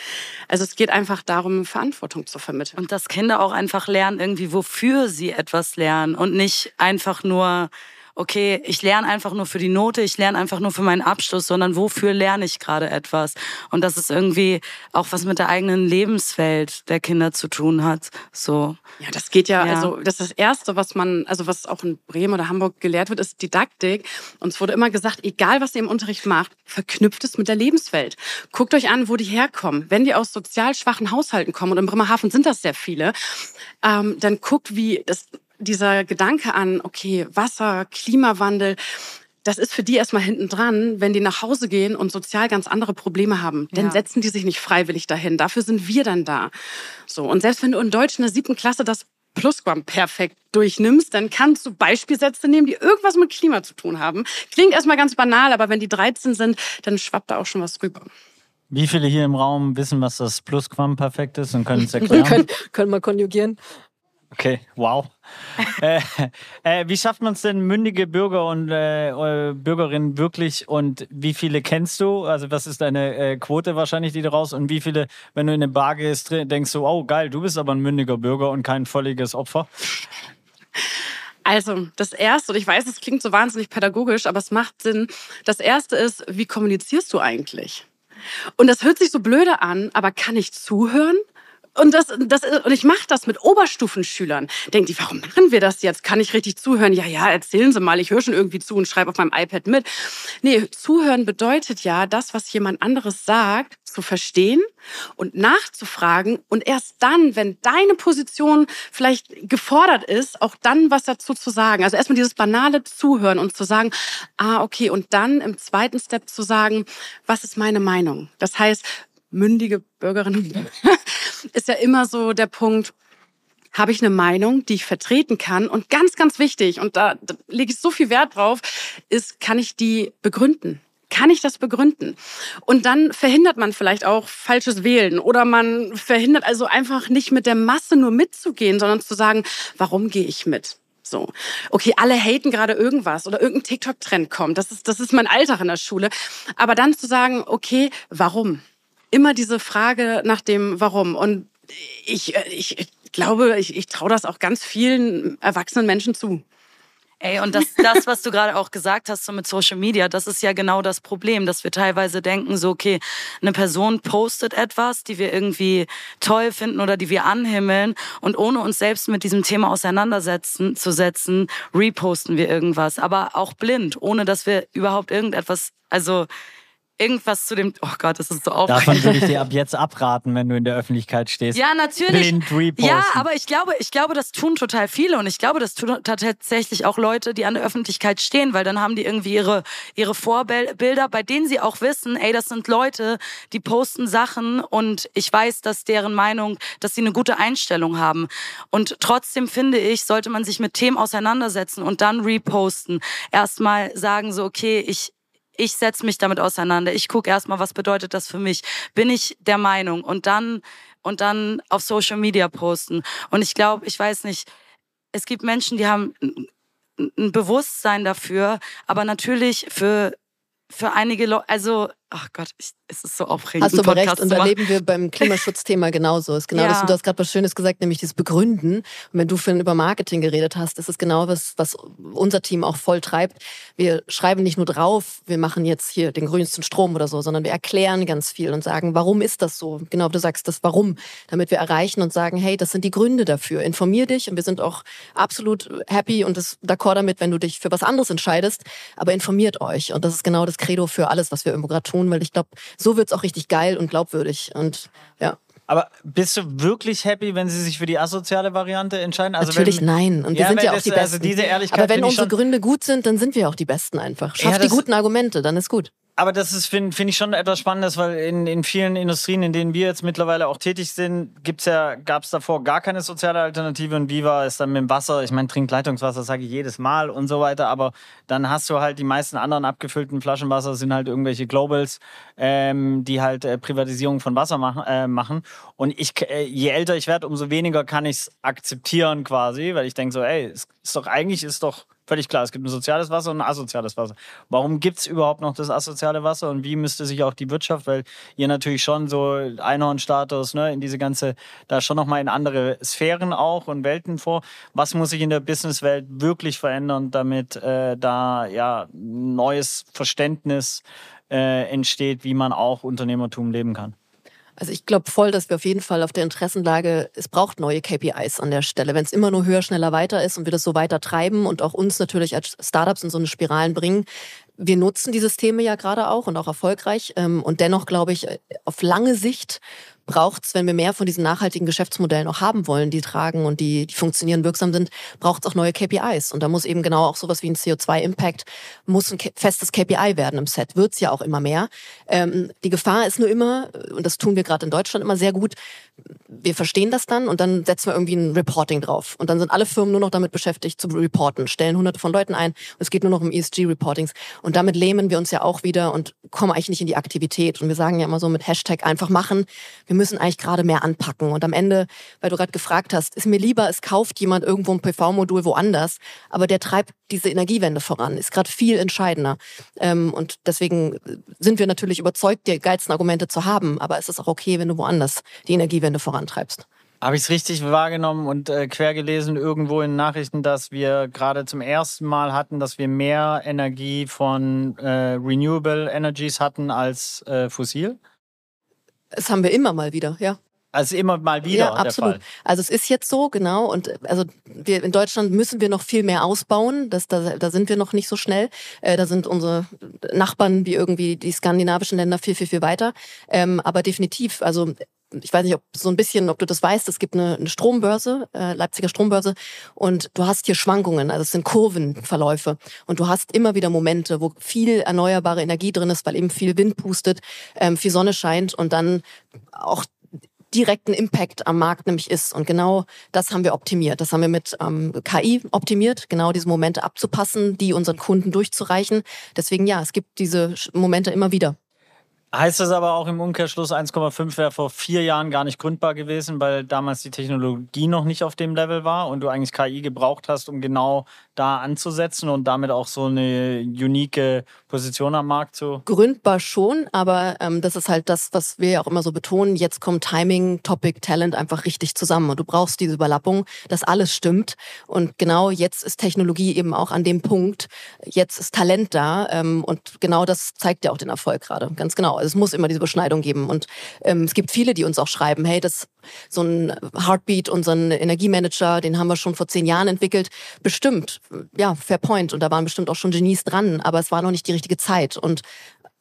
Also es geht einfach darum, Verantwortung zu vermitteln und dass Kinder auch einfach lernen, irgendwie wofür sie etwas lernen und nicht einfach nur okay, ich lerne einfach nur für die Note, ich lerne einfach nur für meinen Abschluss, sondern wofür lerne ich gerade etwas? Und dass es irgendwie auch was mit der eigenen Lebenswelt der Kinder zu tun hat. So. Ja, das geht ja, ja, also das ist das Erste, was man, also was auch in Bremen oder Hamburg gelehrt wird, ist Didaktik. Und es wurde immer gesagt, egal was ihr im Unterricht macht, verknüpft es mit der Lebenswelt. Guckt euch an, wo die herkommen. Wenn die aus sozial schwachen Haushalten kommen, und in Bremerhaven sind das sehr viele, ähm, dann guckt, wie das dieser Gedanke an, okay, Wasser, Klimawandel, das ist für die erstmal hinten dran, wenn die nach Hause gehen und sozial ganz andere Probleme haben. Dann ja. setzen die sich nicht freiwillig dahin. Dafür sind wir dann da. So. Und selbst wenn du in Deutsch in der siebten Klasse das Plusquam-perfekt durchnimmst, dann kannst du Beispielsätze nehmen, die irgendwas mit Klima zu tun haben. Klingt erstmal ganz banal, aber wenn die 13 sind, dann schwappt da auch schon was rüber. Wie viele hier im Raum wissen, was das Plusquamperfekt ist und können es erklären? können, können wir konjugieren. Okay, wow. äh, äh, wie schafft man es denn, mündige Bürger und äh, Bürgerinnen wirklich und wie viele kennst du? Also was ist deine äh, Quote wahrscheinlich, die du raus und wie viele, wenn du in eine Bar gehst, denkst du, oh geil, du bist aber ein mündiger Bürger und kein völliges Opfer? Also, das erste, und ich weiß, es klingt so wahnsinnig pädagogisch, aber es macht Sinn. Das erste ist, wie kommunizierst du eigentlich? Und das hört sich so blöde an, aber kann ich zuhören? Und, das, das, und ich mache das mit Oberstufenschülern. Denkt die, warum machen wir das jetzt? Kann ich richtig zuhören? Ja, ja, erzählen Sie mal. Ich höre schon irgendwie zu und schreibe auf meinem iPad mit. Nee, zuhören bedeutet ja, das, was jemand anderes sagt, zu verstehen und nachzufragen und erst dann, wenn deine Position vielleicht gefordert ist, auch dann was dazu zu sagen. Also erstmal dieses banale Zuhören und zu sagen, ah, okay, und dann im zweiten Step zu sagen, was ist meine Meinung? Das heißt, mündige Bürgerinnen ist ja immer so der Punkt, habe ich eine Meinung, die ich vertreten kann? Und ganz, ganz wichtig, und da, da lege ich so viel Wert drauf, ist, kann ich die begründen? Kann ich das begründen? Und dann verhindert man vielleicht auch falsches Wählen oder man verhindert also einfach nicht mit der Masse nur mitzugehen, sondern zu sagen, warum gehe ich mit? So. Okay, alle haten gerade irgendwas oder irgendein TikTok-Trend kommt. Das ist, das ist mein Alltag in der Schule. Aber dann zu sagen, okay, warum? Immer diese Frage nach dem Warum. Und ich, ich glaube, ich, ich traue das auch ganz vielen erwachsenen Menschen zu. Ey, und das, das, was du gerade auch gesagt hast, so mit Social Media, das ist ja genau das Problem, dass wir teilweise denken, so, okay, eine Person postet etwas, die wir irgendwie toll finden oder die wir anhimmeln und ohne uns selbst mit diesem Thema auseinandersetzen zu setzen, reposten wir irgendwas, aber auch blind, ohne dass wir überhaupt irgendetwas, also irgendwas zu dem. Oh Gott, das ist so aufregend. Davon würde ich dir ab jetzt abraten, wenn du in der Öffentlichkeit stehst. Ja, natürlich. Blind reposten. Ja, aber ich glaube, ich glaube, das tun total viele und ich glaube, das tun tatsächlich auch Leute, die an der Öffentlichkeit stehen, weil dann haben die irgendwie ihre ihre Vorbilder, bei denen sie auch wissen, ey, das sind Leute, die posten Sachen und ich weiß, dass deren Meinung, dass sie eine gute Einstellung haben. Und trotzdem finde ich, sollte man sich mit Themen auseinandersetzen und dann reposten. Erstmal sagen so, okay, ich ich setze mich damit auseinander. Ich gucke erstmal, was bedeutet das für mich? Bin ich der Meinung? Und dann, und dann auf Social Media posten. Und ich glaube, ich weiß nicht, es gibt Menschen, die haben ein Bewusstsein dafür, aber natürlich für für einige Leute, also Ach Gott, ich, es ist so aufregend. Hast du aber recht. Und da leben wir beim Klimaschutzthema genauso. Ist genau ja. das, du hast gerade was Schönes gesagt, nämlich dieses Begründen. Und wenn du vorhin über Marketing geredet hast, ist es genau was, was unser Team auch voll treibt. Wir schreiben nicht nur drauf, wir machen jetzt hier den grünsten Strom oder so, sondern wir erklären ganz viel und sagen, warum ist das so? Genau, du sagst das Warum, damit wir erreichen und sagen, hey, das sind die Gründe dafür. Informier dich und wir sind auch absolut happy und d'accord damit, wenn du dich für was anderes entscheidest. Aber informiert euch. Und das ist genau das Credo für alles, was wir irgendwo gerade tun weil ich glaube, so wird es auch richtig geil und glaubwürdig. Und ja. Aber bist du wirklich happy, wenn sie sich für die asoziale Variante entscheiden? Also Natürlich wenn, nein. Und wir ja, sind ja auch die also Besten. Also Aber wenn unsere Gründe gut sind, dann sind wir auch die Besten einfach. Schaff ja, die guten Argumente, dann ist gut aber das ist, finde find ich schon etwas Spannendes, weil in, in vielen Industrien, in denen wir jetzt mittlerweile auch tätig sind, gibt's ja, gab es davor gar keine soziale Alternative und Viva ist dann mit dem Wasser, ich meine, trinkt Leitungswasser, sage ich jedes Mal und so weiter, aber dann hast du halt die meisten anderen abgefüllten Flaschenwasser sind halt irgendwelche Globals, ähm, die halt äh, Privatisierung von Wasser machen. Äh, machen. Und ich, äh, je älter ich werde, umso weniger kann ich es akzeptieren quasi, weil ich denke so, ey, es ist doch eigentlich ist doch völlig klar, es gibt ein soziales Wasser und ein asoziales Wasser. Warum gibt es überhaupt noch das asoziale Wasser und wie müsste sich auch die Wirtschaft, weil ihr natürlich schon so Einhornstatus, ne, in diese ganze, da schon nochmal in andere Sphären auch und Welten vor. Was muss sich in der Businesswelt wirklich verändern, damit äh, da ja neues Verständnis äh, entsteht, wie man auch Unternehmertum leben kann? Also ich glaube voll, dass wir auf jeden Fall auf der Interessenlage, es braucht neue KPIs an der Stelle. Wenn es immer nur höher, schneller, weiter ist und wir das so weiter treiben und auch uns natürlich als Startups in so eine Spiralen bringen, wir nutzen die Systeme ja gerade auch und auch erfolgreich. Ähm, und dennoch glaube ich, auf lange Sicht braucht es, wenn wir mehr von diesen nachhaltigen Geschäftsmodellen auch haben wollen, die tragen und die, die funktionieren, wirksam sind, braucht es auch neue KPIs. Und da muss eben genau auch sowas wie ein CO2-Impact, muss ein festes KPI werden im Set. Wird's ja auch immer mehr. Ähm, die Gefahr ist nur immer, und das tun wir gerade in Deutschland immer sehr gut, wir verstehen das dann und dann setzen wir irgendwie ein Reporting drauf. Und dann sind alle Firmen nur noch damit beschäftigt zu reporten, stellen hunderte von Leuten ein und es geht nur noch um ESG-Reportings. Und damit lähmen wir uns ja auch wieder und kommen eigentlich nicht in die Aktivität. Und wir sagen ja immer so mit Hashtag einfach machen. Wir müssen eigentlich gerade mehr anpacken. Und am Ende, weil du gerade gefragt hast, ist mir lieber, es kauft jemand irgendwo ein PV-Modul woanders, aber der treibt diese Energiewende voran, ist gerade viel entscheidender. Ähm, und deswegen sind wir natürlich überzeugt, die geilsten Argumente zu haben, aber es ist auch okay, wenn du woanders die Energiewende vorantreibst. Habe ich es richtig wahrgenommen und äh, quer gelesen irgendwo in Nachrichten, dass wir gerade zum ersten Mal hatten, dass wir mehr Energie von äh, Renewable Energies hatten als äh, fossil? Das haben wir immer mal wieder, ja. Also immer mal wieder. Ja, absolut. Also es ist jetzt so, genau. Und also wir in Deutschland müssen wir noch viel mehr ausbauen. Das, da, da sind wir noch nicht so schnell. Äh, da sind unsere Nachbarn wie irgendwie die skandinavischen Länder viel, viel, viel weiter. Ähm, aber definitiv, also ich weiß nicht, ob so ein bisschen, ob du das weißt, es gibt eine, eine Strombörse, äh, Leipziger Strombörse, und du hast hier Schwankungen, also es sind Kurvenverläufe. Und du hast immer wieder Momente, wo viel erneuerbare Energie drin ist, weil eben viel Wind pustet, ähm, viel Sonne scheint und dann auch direkten Impact am Markt nämlich ist. Und genau das haben wir optimiert. Das haben wir mit ähm, KI optimiert, genau diese Momente abzupassen, die unseren Kunden durchzureichen. Deswegen ja, es gibt diese Momente immer wieder. Heißt das aber auch im Umkehrschluss, 1,5 wäre vor vier Jahren gar nicht gründbar gewesen, weil damals die Technologie noch nicht auf dem Level war und du eigentlich KI gebraucht hast, um genau da anzusetzen und damit auch so eine unique Position am Markt zu? Gründbar schon, aber ähm, das ist halt das, was wir ja auch immer so betonen. Jetzt kommt Timing, Topic, Talent einfach richtig zusammen und du brauchst diese Überlappung, dass alles stimmt. Und genau jetzt ist Technologie eben auch an dem Punkt. Jetzt ist Talent da ähm, und genau das zeigt ja auch den Erfolg gerade. Ganz genau. Es muss immer diese Beschneidung geben und ähm, es gibt viele, die uns auch schreiben, hey, das so ein Heartbeat, unseren Energiemanager, den haben wir schon vor zehn Jahren entwickelt. Bestimmt, ja, fair point. Und da waren bestimmt auch schon Genies dran, aber es war noch nicht die richtige Zeit. Und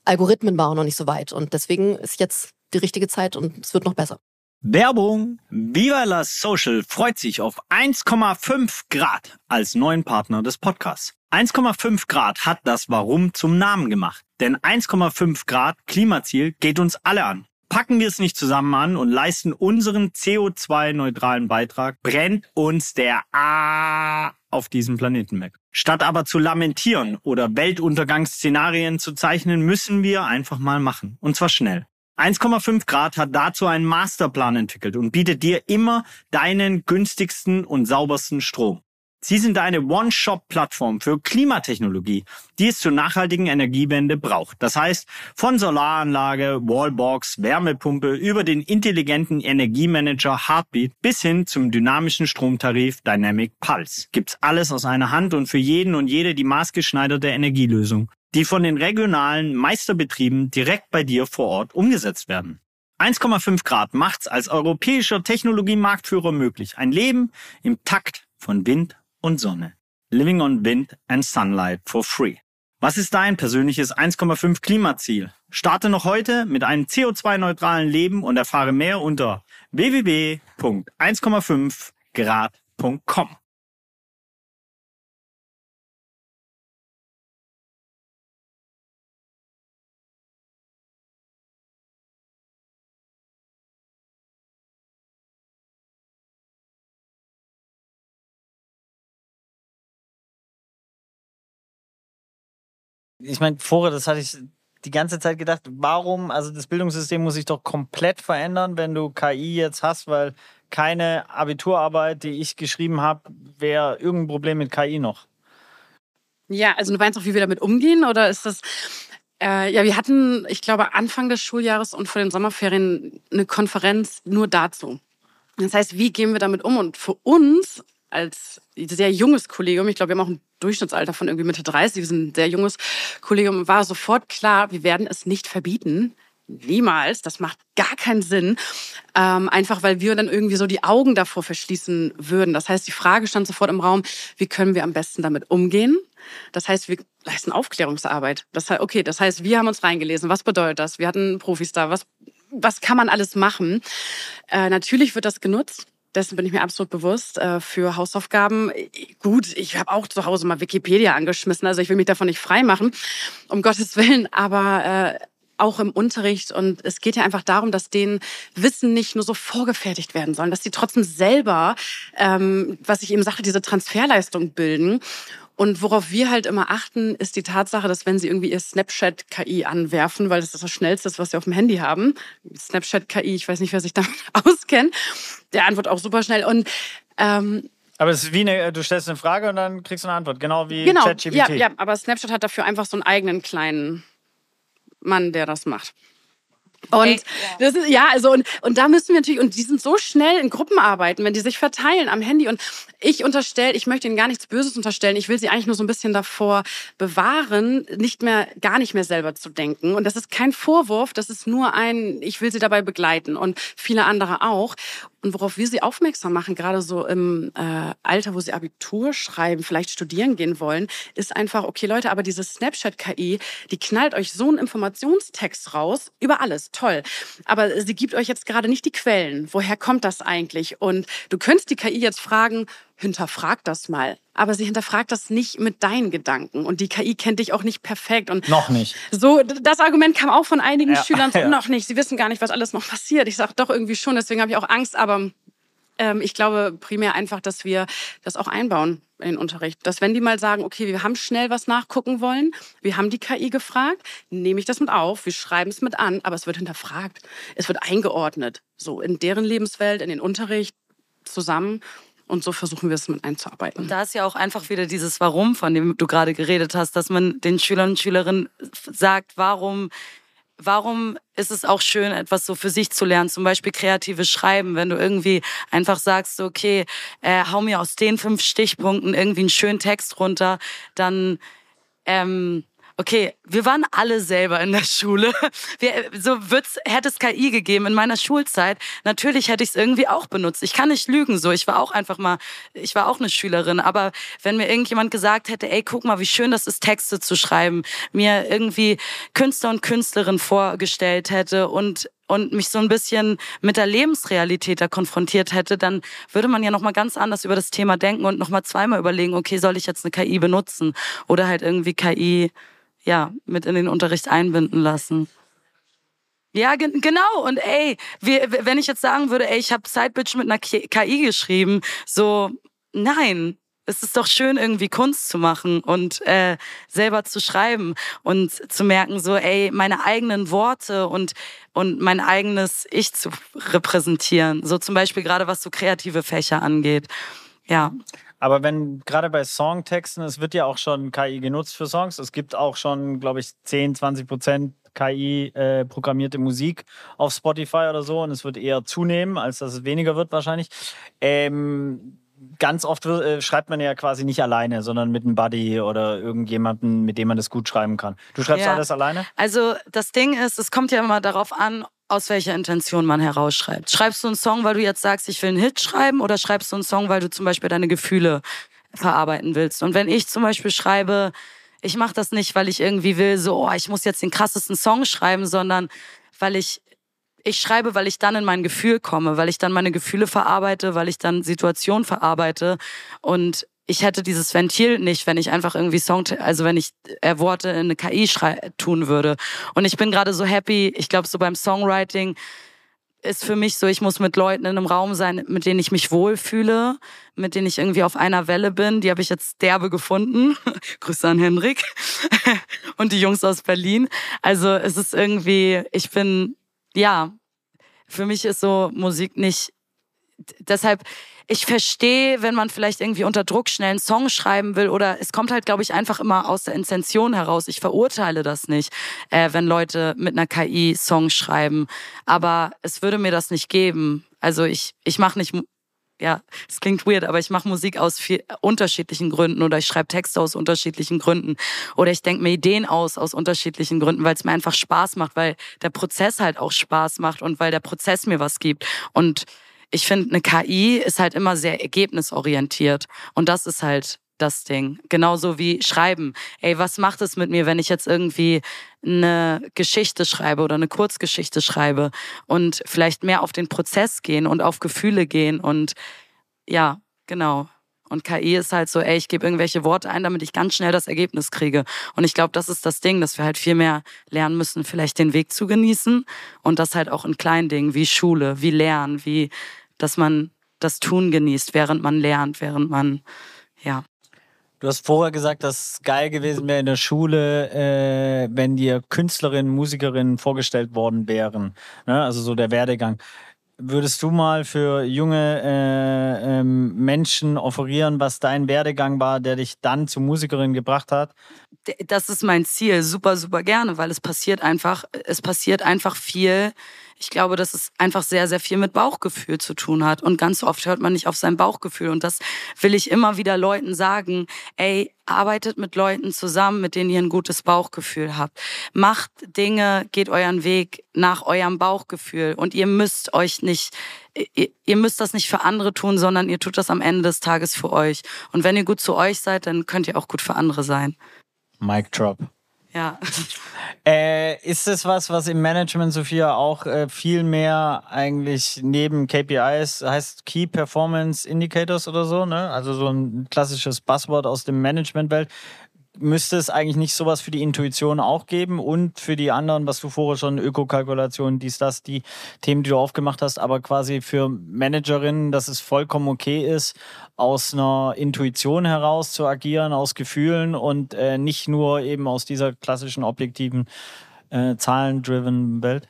Algorithmen waren noch nicht so weit. Und deswegen ist jetzt die richtige Zeit und es wird noch besser. Werbung. Viva la Social freut sich auf 1,5 Grad als neuen Partner des Podcasts. 1,5 Grad hat das Warum zum Namen gemacht. Denn 1,5 Grad Klimaziel geht uns alle an. Packen wir es nicht zusammen an und leisten unseren CO2-neutralen Beitrag, brennt uns der A auf diesem Planeten weg. Statt aber zu lamentieren oder Weltuntergangsszenarien zu zeichnen, müssen wir einfach mal machen. Und zwar schnell. 1,5 Grad hat dazu einen Masterplan entwickelt und bietet dir immer deinen günstigsten und saubersten Strom. Sie sind eine One-Shop-Plattform für Klimatechnologie, die es zur nachhaltigen Energiewende braucht. Das heißt, von Solaranlage, Wallbox, Wärmepumpe über den intelligenten Energiemanager Heartbeat bis hin zum dynamischen Stromtarif Dynamic Pulse gibt's alles aus einer Hand und für jeden und jede die maßgeschneiderte Energielösung, die von den regionalen Meisterbetrieben direkt bei dir vor Ort umgesetzt werden. 1,5 Grad macht's als europäischer Technologiemarktführer möglich. Ein Leben im Takt von Wind und Sonne. Living on Wind and Sunlight for free. Was ist dein persönliches 1,5 Klimaziel? Starte noch heute mit einem CO2-neutralen Leben und erfahre mehr unter www.1,5grad.com. ich meine, vorher, das hatte ich die ganze Zeit gedacht, warum, also das Bildungssystem muss sich doch komplett verändern, wenn du KI jetzt hast, weil keine Abiturarbeit, die ich geschrieben habe, wäre irgendein Problem mit KI noch. Ja, also du meinst auch, wie wir damit umgehen oder ist das... Äh, ja, wir hatten, ich glaube, Anfang des Schuljahres und vor den Sommerferien eine Konferenz nur dazu. Das heißt, wie gehen wir damit um? Und für uns als sehr junges Kollegium, ich glaube, wir haben auch ein Durchschnittsalter von irgendwie Mitte 30, wir sind ein sehr junges Kollegium, war sofort klar, wir werden es nicht verbieten. Niemals, das macht gar keinen Sinn, ähm, einfach weil wir dann irgendwie so die Augen davor verschließen würden. Das heißt, die Frage stand sofort im Raum, wie können wir am besten damit umgehen? Das heißt, wir leisten Aufklärungsarbeit. Das heißt, okay, das heißt, wir haben uns reingelesen. Was bedeutet das? Wir hatten Profis da. Was, was kann man alles machen? Äh, natürlich wird das genutzt dessen bin ich mir absolut bewusst. Äh, für Hausaufgaben, gut, ich habe auch zu Hause mal Wikipedia angeschmissen, also ich will mich davon nicht frei machen, um Gottes Willen, aber äh, auch im Unterricht. Und es geht ja einfach darum, dass denen Wissen nicht nur so vorgefertigt werden sollen, dass sie trotzdem selber, ähm, was ich eben sagte, diese Transferleistung bilden. Und worauf wir halt immer achten, ist die Tatsache, dass wenn Sie irgendwie Ihr Snapchat-KI anwerfen, weil das ist das Schnellste, was Sie auf dem Handy haben, Snapchat-KI, ich weiß nicht, wer sich damit auskennt, der antwortet auch super schnell. Und ähm, aber es ist wie eine, du stellst eine Frage und dann kriegst du eine Antwort, genau wie genau, ChatGPT. Ja, ja, aber Snapchat hat dafür einfach so einen eigenen kleinen Mann, der das macht. Und ja. das ist, ja, also, und, und da müssen wir natürlich, und die sind so schnell in Gruppen arbeiten, wenn die sich verteilen am Handy. Und ich unterstelle, ich möchte ihnen gar nichts Böses unterstellen. Ich will sie eigentlich nur so ein bisschen davor bewahren, nicht mehr, gar nicht mehr selber zu denken. Und das ist kein Vorwurf, das ist nur ein, ich will sie dabei begleiten und viele andere auch. Und worauf wir sie aufmerksam machen, gerade so im äh, Alter, wo sie Abitur schreiben, vielleicht studieren gehen wollen, ist einfach, okay Leute, aber diese Snapchat-KI, die knallt euch so einen Informationstext raus über alles, toll. Aber sie gibt euch jetzt gerade nicht die Quellen. Woher kommt das eigentlich? Und du könntest die KI jetzt fragen, hinterfrag das mal. Aber sie hinterfragt das nicht mit deinen Gedanken. Und die KI kennt dich auch nicht perfekt. Und noch nicht. So, das Argument kam auch von einigen ja, Schülern so, ja. noch nicht. Sie wissen gar nicht, was alles noch passiert. Ich sage doch irgendwie schon, deswegen habe ich auch Angst. Aber ähm, ich glaube primär einfach, dass wir das auch einbauen in den Unterricht. Dass wenn die mal sagen, okay, wir haben schnell was nachgucken wollen, wir haben die KI gefragt, nehme ich das mit auf, wir schreiben es mit an, aber es wird hinterfragt. Es wird eingeordnet. So in deren Lebenswelt, in den Unterricht zusammen. Und so versuchen wir es mit einzuarbeiten. Und da ist ja auch einfach wieder dieses Warum, von dem du gerade geredet hast, dass man den Schülern und Schülerinnen sagt, warum warum ist es auch schön, etwas so für sich zu lernen, zum Beispiel kreatives Schreiben, wenn du irgendwie einfach sagst, okay, äh, hau mir aus den fünf Stichpunkten irgendwie einen schönen Text runter, dann ähm, okay, wir waren alle selber in der Schule. Wir, so wird's, hätte es KI gegeben in meiner Schulzeit. Natürlich hätte ich es irgendwie auch benutzt. Ich kann nicht lügen, so. Ich war auch einfach mal, ich war auch eine Schülerin. Aber wenn mir irgendjemand gesagt hätte, ey, guck mal, wie schön das ist, Texte zu schreiben, mir irgendwie Künstler und Künstlerin vorgestellt hätte und und mich so ein bisschen mit der Lebensrealität da konfrontiert hätte, dann würde man ja noch mal ganz anders über das Thema denken und noch mal zweimal überlegen, okay, soll ich jetzt eine KI benutzen oder halt irgendwie KI ja, mit in den Unterricht einbinden lassen. Ja, ge genau. Und ey, wir, wenn ich jetzt sagen würde, ey, ich habe Sidebitch mit einer KI geschrieben, so, nein. Es ist doch schön, irgendwie Kunst zu machen und äh, selber zu schreiben und zu merken, so, ey, meine eigenen Worte und, und mein eigenes Ich zu repräsentieren. So zum Beispiel gerade was so kreative Fächer angeht. Ja. Aber wenn gerade bei Songtexten, es wird ja auch schon KI genutzt für Songs. Es gibt auch schon, glaube ich, 10, 20 Prozent KI äh, programmierte Musik auf Spotify oder so und es wird eher zunehmen, als dass es weniger wird wahrscheinlich. Ähm, ganz oft äh, schreibt man ja quasi nicht alleine, sondern mit einem Buddy oder irgendjemanden, mit dem man das gut schreiben kann. Du schreibst ja. alles alleine? Also das Ding ist, es kommt ja immer darauf an, aus welcher Intention man herausschreibt. Schreibst du einen Song, weil du jetzt sagst, ich will einen Hit schreiben, oder schreibst du einen Song, weil du zum Beispiel deine Gefühle verarbeiten willst? Und wenn ich zum Beispiel schreibe, ich mache das nicht, weil ich irgendwie will, so, oh, ich muss jetzt den krassesten Song schreiben, sondern weil ich ich schreibe, weil ich dann in mein Gefühl komme, weil ich dann meine Gefühle verarbeite, weil ich dann Situationen verarbeite und ich hätte dieses Ventil nicht, wenn ich einfach irgendwie Song, also wenn ich äh, Worte in eine KI tun würde. Und ich bin gerade so happy. Ich glaube, so beim Songwriting ist für mich so, ich muss mit Leuten in einem Raum sein, mit denen ich mich wohlfühle, mit denen ich irgendwie auf einer Welle bin. Die habe ich jetzt derbe gefunden. Grüße an Henrik und die Jungs aus Berlin. Also es ist irgendwie, ich bin, ja, für mich ist so Musik nicht, deshalb, ich verstehe, wenn man vielleicht irgendwie unter Druck schnell einen Song schreiben will oder es kommt halt, glaube ich, einfach immer aus der Intention heraus. Ich verurteile das nicht, äh, wenn Leute mit einer KI Songs schreiben. Aber es würde mir das nicht geben. Also ich, ich mache nicht ja, es klingt weird, aber ich mache Musik aus viel, unterschiedlichen Gründen oder ich schreibe Texte aus unterschiedlichen Gründen oder ich denke mir Ideen aus aus unterschiedlichen Gründen, weil es mir einfach Spaß macht, weil der Prozess halt auch Spaß macht und weil der Prozess mir was gibt. Und ich finde, eine KI ist halt immer sehr ergebnisorientiert. Und das ist halt das Ding. Genauso wie Schreiben. Ey, was macht es mit mir, wenn ich jetzt irgendwie eine Geschichte schreibe oder eine Kurzgeschichte schreibe und vielleicht mehr auf den Prozess gehen und auf Gefühle gehen und ja, genau. Und KI ist halt so, ey, ich gebe irgendwelche Worte ein, damit ich ganz schnell das Ergebnis kriege. Und ich glaube, das ist das Ding, dass wir halt viel mehr lernen müssen, vielleicht den Weg zu genießen und das halt auch in kleinen Dingen wie Schule, wie Lernen, wie, dass man das Tun genießt, während man lernt, während man, ja. Du hast vorher gesagt, dass es geil gewesen wäre in der Schule, äh, wenn dir Künstlerinnen, Musikerinnen vorgestellt worden wären. Ne? Also so der Werdegang. Würdest du mal für junge äh, ähm, Menschen offerieren, was dein Werdegang war, der dich dann zur Musikerin gebracht hat? Das ist mein Ziel, super, super gerne, weil es passiert einfach, es passiert einfach viel ich glaube, dass es einfach sehr, sehr viel mit Bauchgefühl zu tun hat. Und ganz oft hört man nicht auf sein Bauchgefühl. Und das will ich immer wieder Leuten sagen. Ey, arbeitet mit Leuten zusammen, mit denen ihr ein gutes Bauchgefühl habt. Macht Dinge, geht euren Weg nach eurem Bauchgefühl. Und ihr müsst euch nicht, ihr, ihr müsst das nicht für andere tun, sondern ihr tut das am Ende des Tages für euch. Und wenn ihr gut zu euch seid, dann könnt ihr auch gut für andere sein. Mic drop. Ja. Äh, ist es was, was im Management, Sophia, auch äh, viel mehr eigentlich neben KPIs heißt Key Performance Indicators oder so, ne? Also so ein klassisches Buzzword aus dem Managementwelt müsste es eigentlich nicht sowas für die Intuition auch geben und für die anderen, was du vorher schon, Ökokalkulation, dies, das, die Themen, die du aufgemacht hast, aber quasi für Managerinnen, dass es vollkommen okay ist, aus einer Intuition heraus zu agieren, aus Gefühlen und äh, nicht nur eben aus dieser klassischen objektiven äh, Zahlen-driven Welt?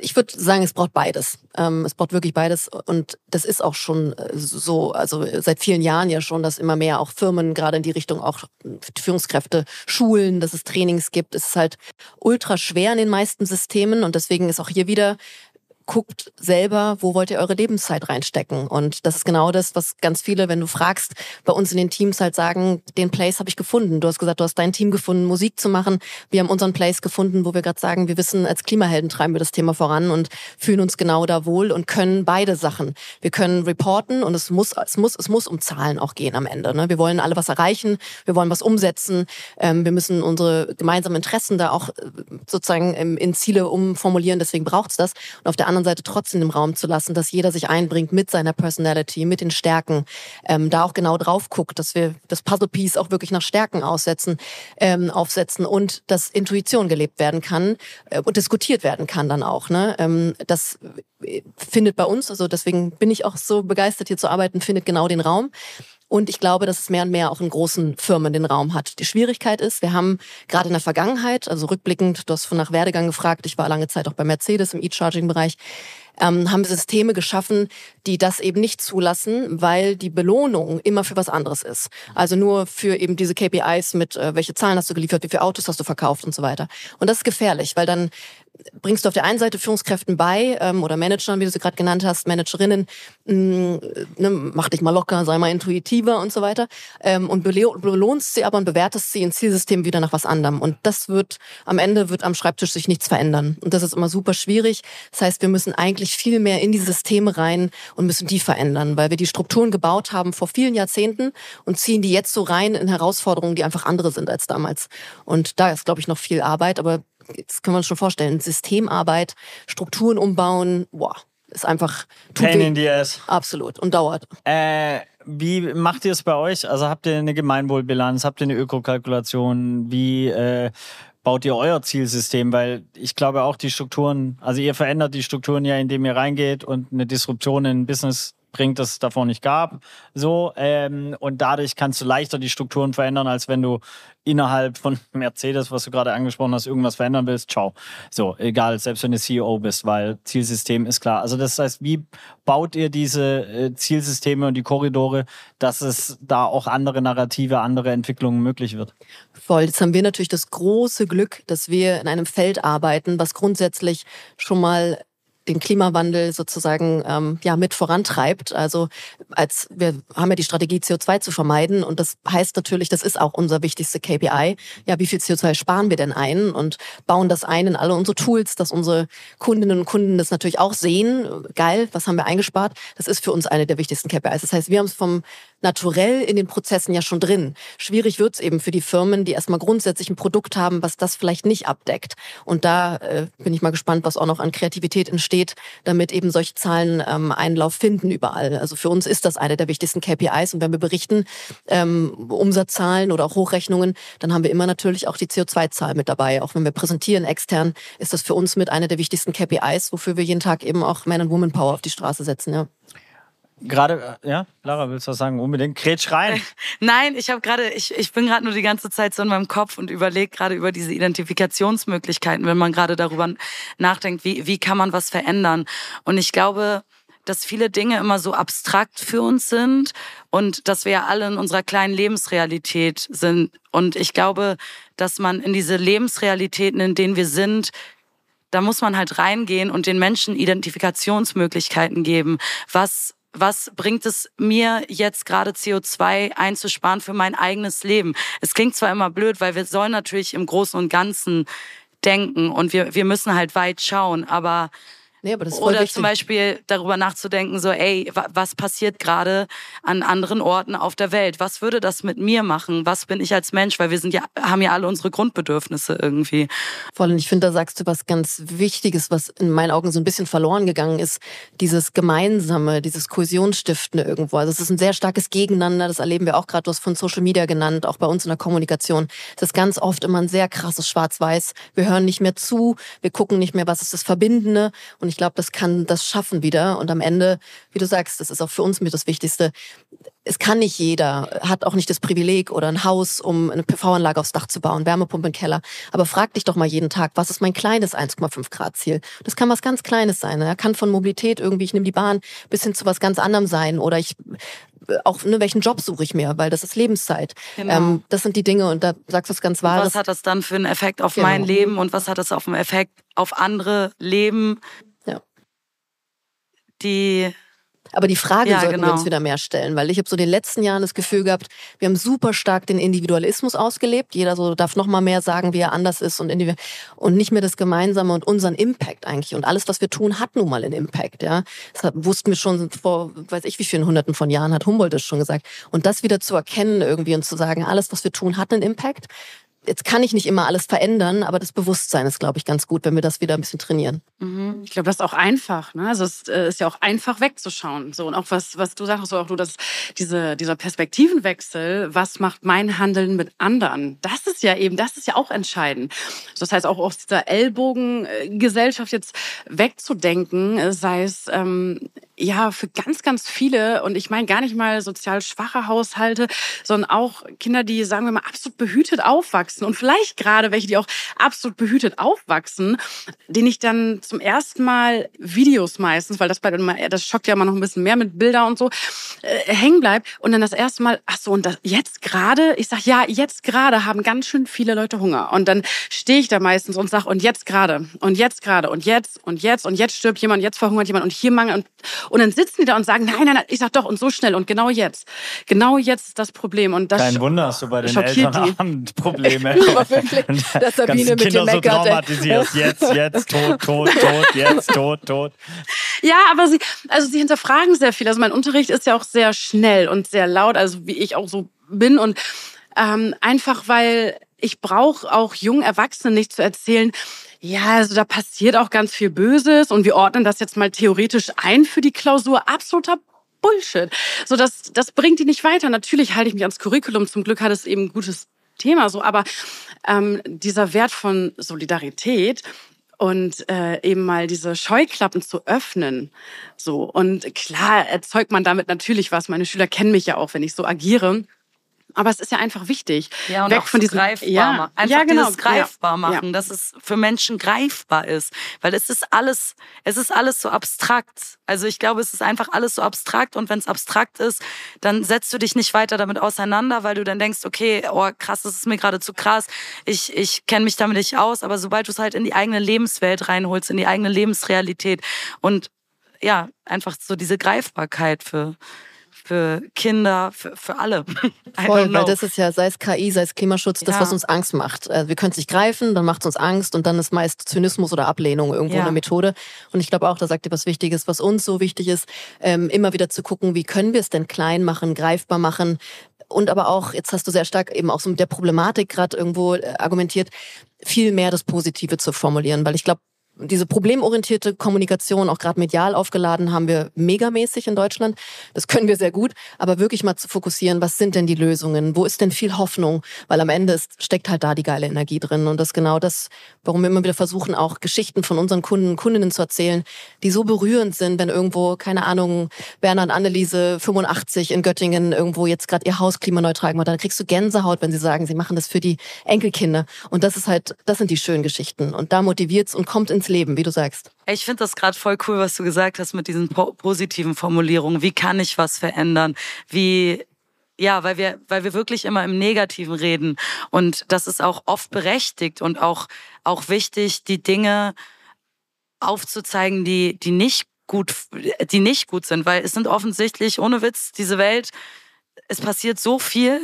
Ich würde sagen, es braucht beides. Ähm, es braucht wirklich beides. Und das ist auch schon äh, so, also seit vielen Jahren ja schon, dass immer mehr auch Firmen gerade in die Richtung auch Führungskräfte schulen, dass es Trainings gibt. Es ist halt ultra schwer in den meisten Systemen und deswegen ist auch hier wieder guckt selber, wo wollt ihr eure Lebenszeit reinstecken. Und das ist genau das, was ganz viele, wenn du fragst, bei uns in den Teams halt sagen, den Place habe ich gefunden. Du hast gesagt, du hast dein Team gefunden, Musik zu machen. Wir haben unseren Place gefunden, wo wir gerade sagen, wir wissen, als Klimahelden treiben wir das Thema voran und fühlen uns genau da wohl und können beide Sachen. Wir können reporten und es muss, es muss, es muss um Zahlen auch gehen am Ende. Ne? Wir wollen alle was erreichen, wir wollen was umsetzen, ähm, wir müssen unsere gemeinsamen Interessen da auch äh, sozusagen in Ziele umformulieren, deswegen braucht es das. Und auf der anderen anderen Seite trotzdem im Raum zu lassen, dass jeder sich einbringt mit seiner Personality, mit den Stärken, ähm, da auch genau drauf guckt, dass wir das Puzzle-Piece auch wirklich nach Stärken aussetzen, ähm, aufsetzen und dass Intuition gelebt werden kann äh, und diskutiert werden kann dann auch. Ne? Ähm, das findet bei uns, also deswegen bin ich auch so begeistert hier zu arbeiten, findet genau den Raum. Und ich glaube, dass es mehr und mehr auch in großen Firmen den Raum hat. Die Schwierigkeit ist, wir haben gerade in der Vergangenheit, also rückblickend, du hast von nach Werdegang gefragt, ich war lange Zeit auch bei Mercedes im E-Charging-Bereich, ähm, haben Systeme geschaffen, die das eben nicht zulassen, weil die Belohnung immer für was anderes ist. Also nur für eben diese KPIs mit, äh, welche Zahlen hast du geliefert, wie viele Autos hast du verkauft und so weiter. Und das ist gefährlich, weil dann bringst du auf der einen Seite Führungskräften bei ähm, oder Managern, wie du sie gerade genannt hast, Managerinnen, mh, mm, ne, mach dich mal locker, sei mal intuitiver und so weiter ähm, und belohnst sie aber und bewertest sie in Zielsystem wieder nach was anderem. Und das wird am Ende wird am Schreibtisch sich nichts verändern. Und das ist immer super schwierig. Das heißt, wir müssen eigentlich viel mehr in die Systeme rein und müssen die verändern, weil wir die Strukturen gebaut haben vor vielen Jahrzehnten und ziehen die jetzt so rein in Herausforderungen, die einfach andere sind als damals. Und da ist, glaube ich, noch viel Arbeit, aber das können wir uns schon vorstellen, Systemarbeit, Strukturen umbauen, boah, ist einfach Pain in the ass. Absolut und dauert. Äh, wie macht ihr es bei euch? Also habt ihr eine Gemeinwohlbilanz, habt ihr eine Ökokalkulation? Wie äh, baut ihr euer Zielsystem? Weil ich glaube auch die Strukturen, also ihr verändert die Strukturen ja, indem ihr reingeht und eine Disruption in Business bringt, das es davor nicht gab. So, ähm, und dadurch kannst du leichter die Strukturen verändern, als wenn du innerhalb von Mercedes, was du gerade angesprochen hast, irgendwas verändern willst. Ciao. So, egal, selbst wenn du CEO bist, weil Zielsystem ist klar. Also das heißt, wie baut ihr diese äh, Zielsysteme und die Korridore, dass es da auch andere Narrative, andere Entwicklungen möglich wird? Voll. Jetzt haben wir natürlich das große Glück, dass wir in einem Feld arbeiten, was grundsätzlich schon mal den Klimawandel sozusagen ähm, ja mit vorantreibt. Also als wir haben ja die Strategie CO2 zu vermeiden und das heißt natürlich, das ist auch unser wichtigste KPI. Ja, wie viel CO2 sparen wir denn ein und bauen das ein in alle unsere Tools, dass unsere Kundinnen und Kunden das natürlich auch sehen. Geil, was haben wir eingespart? Das ist für uns eine der wichtigsten KPIs. Das heißt, wir haben es vom naturell in den Prozessen ja schon drin. Schwierig wird's eben für die Firmen, die erstmal grundsätzlich ein Produkt haben, was das vielleicht nicht abdeckt. Und da äh, bin ich mal gespannt, was auch noch an Kreativität entsteht, damit eben solche Zahlen ähm, Einlauf finden überall. Also für uns ist das eine der wichtigsten KPIs. Und wenn wir berichten, ähm, Umsatzzahlen oder auch Hochrechnungen, dann haben wir immer natürlich auch die CO2-Zahl mit dabei. Auch wenn wir präsentieren extern, ist das für uns mit einer der wichtigsten KPIs, wofür wir jeden Tag eben auch Man and Woman Power auf die Straße setzen. Ja. Gerade, äh, ja, Lara, willst du was sagen? Unbedingt. Kretsch rein. Nein, ich habe gerade, ich, ich bin gerade nur die ganze Zeit so in meinem Kopf und überlege gerade über diese Identifikationsmöglichkeiten, wenn man gerade darüber nachdenkt, wie, wie kann man was verändern. Und ich glaube, dass viele Dinge immer so abstrakt für uns sind und dass wir ja alle in unserer kleinen Lebensrealität sind. Und ich glaube, dass man in diese Lebensrealitäten, in denen wir sind, da muss man halt reingehen und den Menschen Identifikationsmöglichkeiten geben. Was was bringt es mir jetzt gerade CO2 einzusparen für mein eigenes Leben? Es klingt zwar immer blöd, weil wir sollen natürlich im Großen und Ganzen denken und wir, wir müssen halt weit schauen, aber Nee, aber das ist voll Oder wichtig. zum Beispiel darüber nachzudenken, so, ey, was passiert gerade an anderen Orten auf der Welt? Was würde das mit mir machen? Was bin ich als Mensch? Weil wir sind ja, haben ja alle unsere Grundbedürfnisse irgendwie. Voll, und ich finde, da sagst du was ganz Wichtiges, was in meinen Augen so ein bisschen verloren gegangen ist. Dieses Gemeinsame, dieses Kohäsionsstiftende irgendwo. Also es ist ein sehr starkes Gegeneinander, das erleben wir auch gerade, du hast von Social Media genannt, auch bei uns in der Kommunikation. Es ist ganz oft immer ein sehr krasses Schwarz-Weiß. Wir hören nicht mehr zu, wir gucken nicht mehr, was ist das Verbindende. Und ich glaube, das kann das schaffen wieder. Und am Ende, wie du sagst, das ist auch für uns mit das Wichtigste. Es kann nicht jeder, hat auch nicht das Privileg oder ein Haus, um eine PV-Anlage aufs Dach zu bauen, Wärmepumpe im Keller. Aber frag dich doch mal jeden Tag, was ist mein kleines 1,5 Grad Ziel? Das kann was ganz Kleines sein. Er kann von Mobilität irgendwie, ich nehme die Bahn, bis hin zu was ganz anderem sein. Oder ich auch ne, welchen Job suche ich mir, weil das ist Lebenszeit. Genau. Ähm, das sind die Dinge und da sagst du was ganz Wahres. Was hat das dann für einen Effekt auf Genau. mein Leben und was hat das auf einen Effekt auf andere Leben? Die Aber die Frage Ja, sollten wir genau. uns wieder mehr stellen, weil ich habe so in den letzten Jahren das Gefühl gehabt, wir haben super stark den Individualismus ausgelebt. Jeder so darf noch mal mehr sagen, wie er anders ist und und nicht mehr das Gemeinsame und unseren Impact eigentlich. Und alles, was wir tun, hat nun mal einen Impact. Ja, das hat, wussten wir schon vor, weiß ich wie vielen Hunderten von Jahren hat Humboldt das schon gesagt. Und das wieder zu erkennen irgendwie und zu sagen, alles, was wir tun, hat einen Impact. Jetzt kann ich nicht immer alles verändern, aber das Bewusstsein ist, glaube ich, ganz gut, wenn wir das wieder ein bisschen trainieren. Ich glaube, das ist auch einfach. Ne? Also es äh, ist ja auch einfach wegzuschauen. So und auch was, was du sagst, so auch du, dass diese, dieser Perspektivenwechsel, was macht mein Handeln mit anderen? Das ist ja eben, das ist ja auch entscheidend. Das heißt auch aus dieser Ellbogengesellschaft jetzt wegzudenken, äh, sei es ähm, ja für ganz, ganz viele, und ich meine gar nicht mal sozial schwache Haushalte, sondern auch Kinder, die, sagen wir mal, absolut behütet aufwachsen und vielleicht gerade welche, die auch absolut behütet aufwachsen, denen ich dann zum ersten Mal Videos meistens, weil das bei das schockt ja immer noch ein bisschen mehr mit Bilder und so, äh, hängen bleibt und dann das erste Mal, ach so, und das, jetzt gerade, ich sag ja, jetzt gerade haben ganz schön viele Leute Hunger und dann stehe ich da meistens und sag und jetzt gerade und jetzt gerade und jetzt und jetzt und jetzt stirbt jemand, jetzt verhungert jemand und hier mangelt und und dann sitzen die da und sagen, nein, nein, nein, ich sag doch, und so schnell und genau jetzt. Genau jetzt ist das Problem. Und das Kein Wunder, hast du bei den Eltern Probleme. Aber wirklich, dass Sabine mit Kinder dem so traumatisiert. Jetzt, jetzt, tot, tot, tot, jetzt, tot, tot. Ja, aber sie, also sie hinterfragen sehr viel. Also mein Unterricht ist ja auch sehr schnell und sehr laut, also wie ich auch so bin. Und ähm, einfach, weil ich brauche auch jungen Erwachsenen nicht zu erzählen, ja, also da passiert auch ganz viel Böses und wir ordnen das jetzt mal theoretisch ein für die Klausur. Absoluter Bullshit. So, das, das bringt die nicht weiter. Natürlich halte ich mich ans Curriculum. Zum Glück hat es eben ein gutes Thema so, aber ähm, dieser Wert von Solidarität und äh, eben mal diese Scheuklappen zu öffnen. So und klar erzeugt man damit natürlich was. Meine Schüler kennen mich ja auch, wenn ich so agiere. Aber es ist ja einfach wichtig. Ja, und Weg auch von diesem greifbar ja, machen. Einfach ja, genau. dieses greifbar machen, ja. dass es für Menschen greifbar ist. Weil es ist alles, es ist alles so abstrakt. Also ich glaube, es ist einfach alles so abstrakt und wenn es abstrakt ist, dann setzt du dich nicht weiter damit auseinander, weil du dann denkst, okay, oh krass, das ist mir gerade zu krass. Ich, ich kenne mich damit nicht aus, aber sobald du es halt in die eigene Lebenswelt reinholst, in die eigene Lebensrealität und ja, einfach so diese Greifbarkeit für, für Kinder, für, für alle. Voll, weil das ist ja, sei es KI, sei es Klimaschutz, das, ja. was uns Angst macht. Äh, wir können es nicht greifen, dann macht es uns Angst und dann ist meist Zynismus oder Ablehnung irgendwo ja. eine Methode. Und ich glaube auch, da sagt ihr was Wichtiges, was uns so wichtig ist, ähm, immer wieder zu gucken, wie können wir es denn klein machen, greifbar machen, und aber auch, jetzt hast du sehr stark eben auch so mit der Problematik gerade irgendwo äh, argumentiert, viel mehr das Positive zu formulieren, weil ich glaube, diese problemorientierte Kommunikation, auch gerade medial aufgeladen, haben wir megamäßig in Deutschland. Das können wir sehr gut. Aber wirklich mal zu fokussieren, was sind denn die Lösungen? Wo ist denn viel Hoffnung? Weil am Ende ist, steckt halt da die geile Energie drin. Und das ist genau das, warum wir immer wieder versuchen, auch Geschichten von unseren Kunden, Kundinnen zu erzählen, die so berührend sind, wenn irgendwo, keine Ahnung, und Anneliese 85 in Göttingen irgendwo jetzt gerade ihr Haus klimaneutral gemacht Dann kriegst du Gänsehaut, wenn sie sagen, sie machen das für die Enkelkinder. Und das ist halt, das sind die schönen Geschichten. Und da motiviert's und kommt ins Leben, wie du sagst. Ich finde das gerade voll cool, was du gesagt hast mit diesen po positiven Formulierungen. Wie kann ich was verändern? Wie ja, weil wir, weil wir wirklich immer im Negativen reden. Und das ist auch oft berechtigt und auch, auch wichtig, die Dinge aufzuzeigen, die, die nicht gut, die nicht gut sind, weil es sind offensichtlich, ohne Witz, diese Welt, es passiert so viel,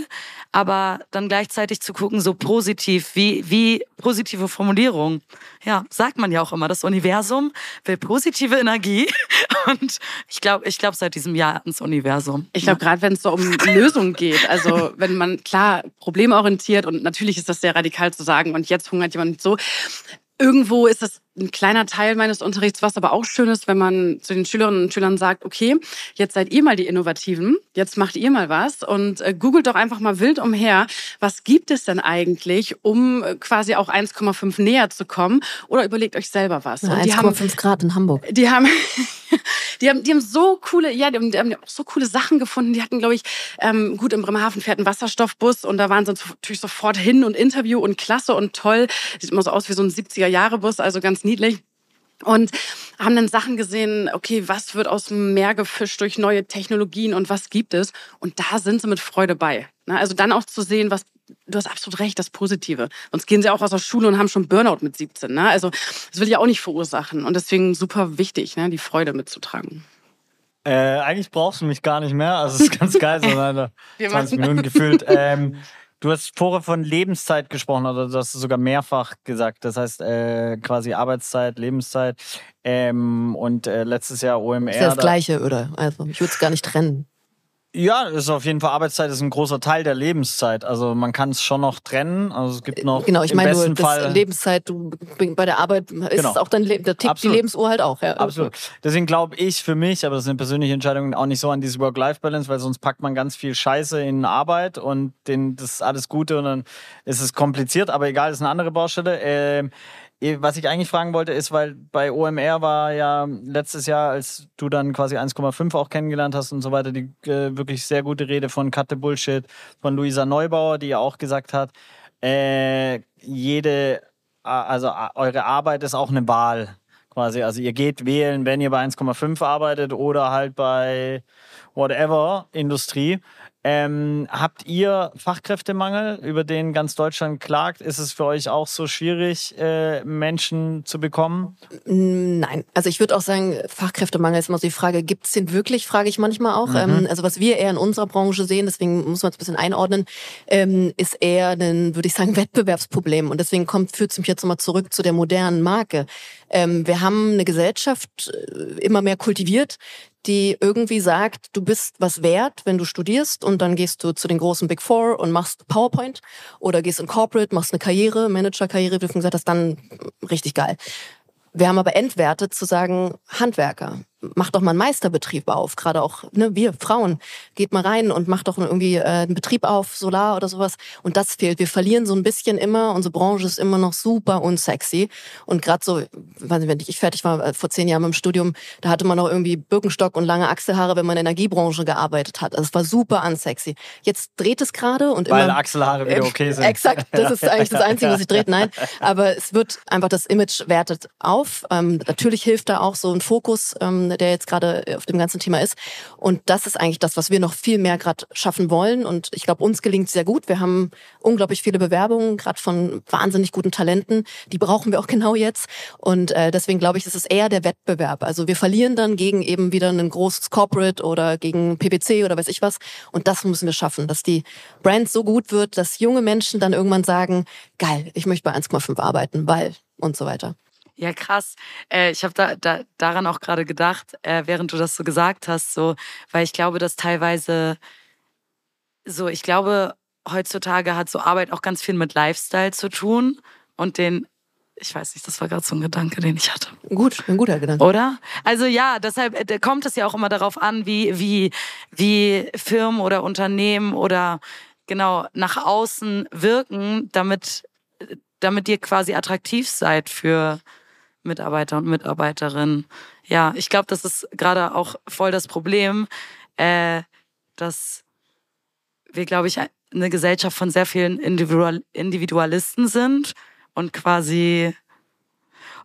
aber dann gleichzeitig zu gucken, so positiv, wie, wie positive Formulierung. Ja, sagt man ja auch immer, das Universum will positive Energie. Und ich glaube, ich glaube seit diesem Jahr ins Universum. Ich glaube, gerade wenn es so um Lösungen geht, also wenn man klar problemorientiert und natürlich ist das sehr radikal zu sagen und jetzt hungert jemand so. Irgendwo ist das ein kleiner Teil meines Unterrichts, was aber auch schön ist, wenn man zu den Schülerinnen und Schülern sagt, okay, jetzt seid ihr mal die Innovativen, jetzt macht ihr mal was und äh, googelt doch einfach mal wild umher, was gibt es denn eigentlich, um äh, quasi auch 1,5 näher zu kommen oder überlegt euch selber was. Ja, 1,5 Grad in Hamburg. Die haben, die haben, die haben so coole, ja, die haben, die haben so coole Sachen gefunden. Die hatten, glaube ich, ähm, gut im Bremerhaven fährt ein Wasserstoffbus und da waren sie natürlich sofort hin und Interview und klasse und toll. Sieht immer so aus wie so ein 70er-Jahre-Bus, also ganz niedlich. Und haben dann Sachen gesehen, okay, was wird aus dem Meer gefischt durch neue Technologien und was gibt es? Und da sind sie mit Freude bei. Ne? Also dann auch zu sehen, was, du hast absolut recht, das Positive. Sonst gehen sie auch aus der Schule und haben schon Burnout mit 17. Ne? Also das will ich auch nicht verursachen. Und deswegen super wichtig, ne? die Freude mitzutragen. Äh, eigentlich brauchst du mich gar nicht mehr. Also es ist ganz geil, so 20 Minuten gefühlt. Ähm, Du hast vorher von Lebenszeit gesprochen oder du hast sogar mehrfach gesagt. Das heißt äh, quasi Arbeitszeit, Lebenszeit ähm, und äh, letztes Jahr OMR. Das ist ja das Gleiche, oder? Also ich würde es gar nicht trennen. Ja, ist auf jeden Fall Arbeitszeit ist ein großer Teil der Lebenszeit. Also man kann es schon noch trennen. Also es gibt noch genau. Ich meine nur das Fall Lebenszeit. Du bei der Arbeit ist genau. es auch dann da tickt die Lebensuhr halt auch. Ja. Absolut. Deswegen glaube ich für mich, aber das sind persönliche Entscheidungen, auch nicht so an diese Work-Life-Balance, weil sonst packt man ganz viel Scheiße in Arbeit und den, das ist alles Gute und dann ist es kompliziert. Aber egal, das ist eine andere Baustelle. Ähm, was ich eigentlich fragen wollte, ist, weil bei OMR war ja letztes Jahr, als du dann quasi 1,5 auch kennengelernt hast und so weiter, die äh, wirklich sehr gute Rede von Cut the Bullshit von Luisa Neubauer, die ja auch gesagt hat, äh, jede, also eure Arbeit ist auch eine Wahl quasi. Also ihr geht wählen, wenn ihr bei 1,5 arbeitet oder halt bei whatever Industrie. Ähm, habt ihr Fachkräftemangel, über den ganz Deutschland klagt? Ist es für euch auch so schwierig, äh, Menschen zu bekommen? Nein, also ich würde auch sagen, Fachkräftemangel ist immer so die Frage, gibt es den wirklich, frage ich manchmal auch. Mhm. Ähm, also was wir eher in unserer Branche sehen, deswegen muss man es ein bisschen einordnen, ähm, ist eher ein, würde ich sagen, Wettbewerbsproblem. Und deswegen kommt, führt es mich jetzt nochmal zurück zu der modernen Marke. Ähm, wir haben eine Gesellschaft äh, immer mehr kultiviert, die irgendwie sagt, du bist was wert, wenn du studierst und dann gehst du zu den großen Big Four und machst PowerPoint oder gehst in Corporate, machst eine Karriere, Manager-Karriere, wie du gesagt hast, dann richtig geil. Wir haben aber entwertet zu sagen, Handwerker, macht doch mal einen Meisterbetrieb auf, gerade auch ne, wir Frauen, geht mal rein und macht doch irgendwie äh, einen Betrieb auf, Solar oder sowas. Und das fehlt. Wir verlieren so ein bisschen immer, unsere Branche ist immer noch super unsexy. Und gerade so, weiß nicht, wenn ich fertig war äh, vor zehn Jahren im Studium, da hatte man noch irgendwie Birkenstock und lange Achselhaare, wenn man in der Energiebranche gearbeitet hat. Also es war super unsexy. Jetzt dreht es gerade und Weil immer... Achselhaare wieder okay sind. Exakt, das ist eigentlich das Einzige, was sich dreht. Nein, aber es wird einfach, das Image wertet auf. Ähm, natürlich hilft da auch so ein Fokus, ähm, der jetzt gerade auf dem ganzen Thema ist. Und das ist eigentlich das, was wir noch viel mehr gerade schaffen wollen. Und ich glaube, uns gelingt sehr gut. Wir haben unglaublich viele Bewerbungen, gerade von wahnsinnig guten Talenten. Die brauchen wir auch genau jetzt. Und äh, deswegen glaube ich, das ist eher der Wettbewerb. Also wir verlieren dann gegen eben wieder ein großes Corporate oder gegen PPC oder weiß ich was. Und das müssen wir schaffen, dass die Brand so gut wird, dass junge Menschen dann irgendwann sagen, geil, ich möchte bei 1,5 arbeiten, weil und so weiter. Ja, krass. Äh, ich habe da, da, daran auch gerade gedacht, äh, während du das so gesagt hast, so, weil ich glaube, dass teilweise so, ich glaube, heutzutage hat so Arbeit auch ganz viel mit Lifestyle zu tun und den ich weiß nicht, das war gerade so ein Gedanke, den ich hatte. Gut, ein guter Gedanke. Oder? Also ja, deshalb äh, kommt es ja auch immer darauf an, wie, wie, wie Firmen oder Unternehmen oder genau nach außen wirken, damit, damit ihr quasi attraktiv seid für, Mitarbeiter und Mitarbeiterinnen. Ja, ich glaube, das ist gerade auch voll das Problem, äh, dass wir, glaube ich, eine Gesellschaft von sehr vielen Individual Individualisten sind und quasi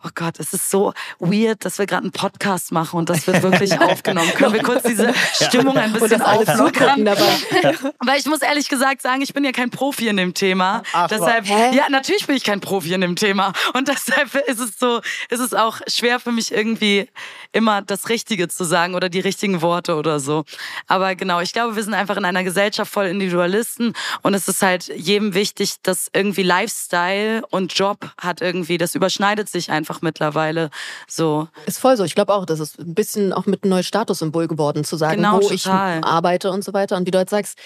oh Gott, es ist so weird, dass wir gerade einen Podcast machen und das wird wirklich aufgenommen. Können wir kurz diese Stimmung ein bisschen auflockern? Weil ich muss ehrlich gesagt sagen, ich bin ja kein Profi in dem Thema. Ach, deshalb, hä? ja, natürlich bin ich kein Profi in dem Thema. Und deshalb ist es so, ist es auch schwer für mich irgendwie immer das Richtige zu sagen oder die richtigen Worte oder so. Aber genau, ich glaube, wir sind einfach in einer Gesellschaft voll Individualisten und es ist halt jedem wichtig, dass irgendwie Lifestyle und Job hat irgendwie, das überschneidet sich einfach einfach mittlerweile so. Ist voll so. Ich glaube auch, das ist ein bisschen auch mit einem neuen Statussymbol geworden, zu sagen, genau, wo total. ich arbeite und so weiter. Und wie du halt sagst,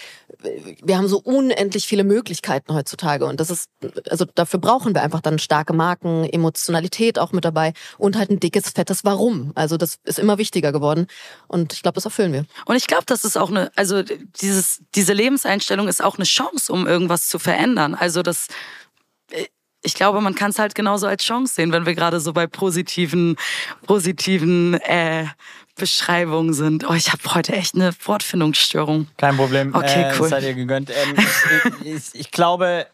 wir haben so unendlich viele Möglichkeiten heutzutage. Und das ist, also dafür brauchen wir einfach dann starke Marken, Emotionalität auch mit dabei und halt ein dickes, fettes Warum. Also das ist immer wichtiger geworden. Und ich glaube, das erfüllen wir. Und ich glaube, das ist auch eine, also dieses, diese Lebenseinstellung ist auch eine Chance, um irgendwas zu verändern. Also das, ich glaube, man kann es halt genauso als Chance sehen, wenn wir gerade so bei positiven, positiven äh, Beschreibungen sind. Oh, ich habe heute echt eine Wortfindungsstörung. Kein Problem. Okay, äh, cool. Seid ihr gegönnt. Ähm, ich, ich, ich glaube,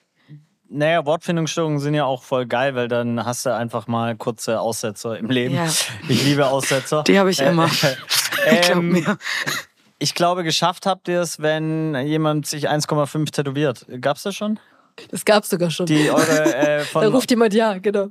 naja, Wortfindungsstörungen sind ja auch voll geil, weil dann hast du einfach mal kurze Aussetzer im Leben. Ja. Ich liebe Aussetzer. Die habe ich äh, immer. Äh, ähm, ich glaube, geschafft habt ihr es, wenn jemand sich 1,5 tätowiert. Gab's das schon? Das gab es sogar schon. Die eure äh, von Da ruft jemand ja, genau.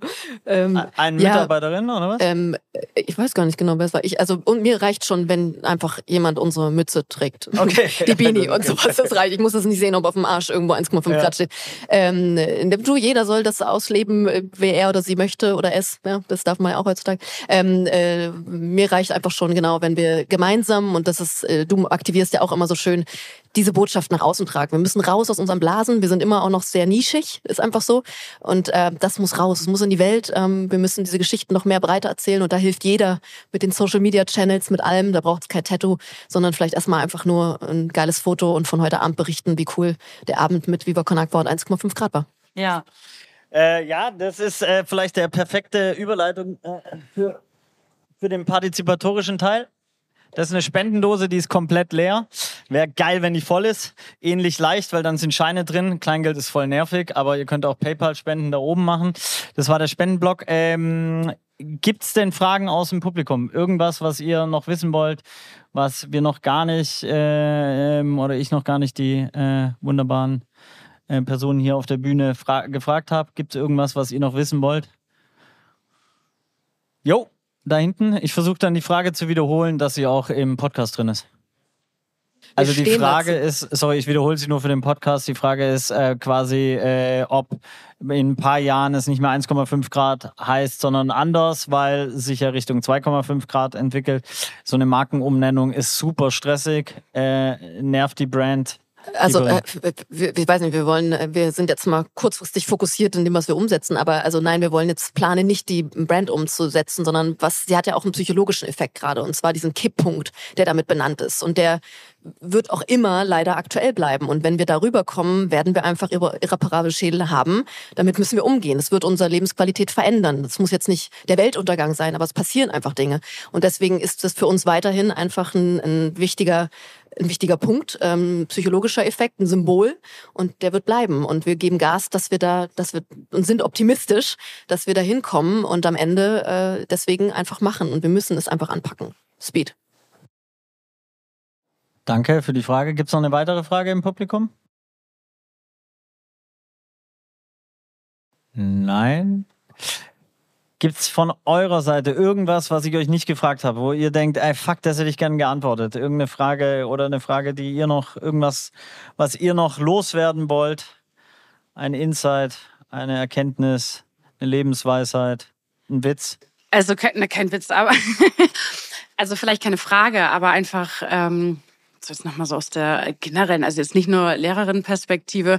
Ähm, eine Mitarbeiterin ja, oder was? Ähm, ich weiß gar nicht genau, wer es war. Ich, also und mir reicht schon, wenn einfach jemand unsere Mütze trägt. Okay. Die Beanie und sowas. Das reicht. Ich muss das nicht sehen, ob auf dem Arsch irgendwo 1,5 ja. Grad steht. Ähm, du, jeder soll das ausleben, wer er oder sie möchte oder es. Ja, das darf man ja auch heutzutage. Ähm, äh, mir reicht einfach schon genau, wenn wir gemeinsam und das ist, äh, du aktivierst ja auch immer so schön diese Botschaft nach außen tragen. Wir müssen raus aus unseren Blasen. Wir sind immer auch noch sehr nischig, ist einfach so. Und äh, das muss raus, es muss in die Welt. Ähm, wir müssen diese Geschichten noch mehr breiter erzählen und da hilft jeder mit den Social Media Channels, mit allem. Da braucht es kein Tattoo, sondern vielleicht erstmal einfach nur ein geiles Foto und von heute Abend berichten, wie cool der Abend mit Viva Con Agua und 1,5 Grad war. Ja. Äh, ja, das ist äh, vielleicht der perfekte Überleitung äh, für, für den partizipatorischen Teil. Das ist eine Spendendose, die ist komplett leer. Wäre geil, wenn die voll ist. Ähnlich leicht, weil dann sind Scheine drin. Kleingeld ist voll nervig, aber ihr könnt auch PayPal-Spenden da oben machen. Das war der Spendenblock. Ähm, Gibt es denn Fragen aus dem Publikum? Irgendwas, was ihr noch wissen wollt, was wir noch gar nicht äh, ähm, oder ich noch gar nicht die äh, wunderbaren äh, Personen hier auf der Bühne gefragt habe? Gibt es irgendwas, was ihr noch wissen wollt? Jo, da hinten. Ich versuche dann die Frage zu wiederholen, dass sie auch im Podcast drin ist. Also die Frage ist, sorry, ich wiederhole sie nur für den Podcast. Die Frage ist äh, quasi, äh, ob in ein paar Jahren es nicht mehr 1,5 Grad heißt, sondern anders, weil sich ja Richtung 2,5 Grad entwickelt. So eine Markenumnennung ist super stressig, äh, nervt die Brand also äh, wir, ich weiß nicht, wir wollen, äh, wir sind jetzt mal kurzfristig fokussiert in dem, was wir umsetzen, aber also nein, wir wollen jetzt planen nicht die Brand umzusetzen, sondern was, sie hat ja auch einen psychologischen Effekt gerade und zwar diesen Kipppunkt, der damit benannt ist und der wird auch immer leider aktuell bleiben und wenn wir darüber kommen, werden wir einfach irreparable Schädel haben. Damit müssen wir umgehen. Es wird unsere Lebensqualität verändern. Das muss jetzt nicht der Weltuntergang sein, aber es passieren einfach Dinge und deswegen ist das für uns weiterhin einfach ein, ein wichtiger ein wichtiger Punkt, ähm, psychologischer Effekt, ein Symbol und der wird bleiben und wir geben Gas, dass wir da, dass wir und sind optimistisch, dass wir da hinkommen und am Ende äh, deswegen einfach machen und wir müssen es einfach anpacken. Speed. Danke für die Frage. Gibt es noch eine weitere Frage im Publikum? Nein. Gibt es von eurer Seite irgendwas, was ich euch nicht gefragt habe, wo ihr denkt, ey, fuck, das hätte ich gern geantwortet? Irgendeine Frage oder eine Frage, die ihr noch, irgendwas, was ihr noch loswerden wollt? Ein Insight, eine Erkenntnis, eine Lebensweisheit, ein Witz? Also kein, kein Witz, aber also vielleicht keine Frage, aber einfach ähm, so jetzt nochmal so aus der generellen, also jetzt nicht nur Lehrerinnenperspektive,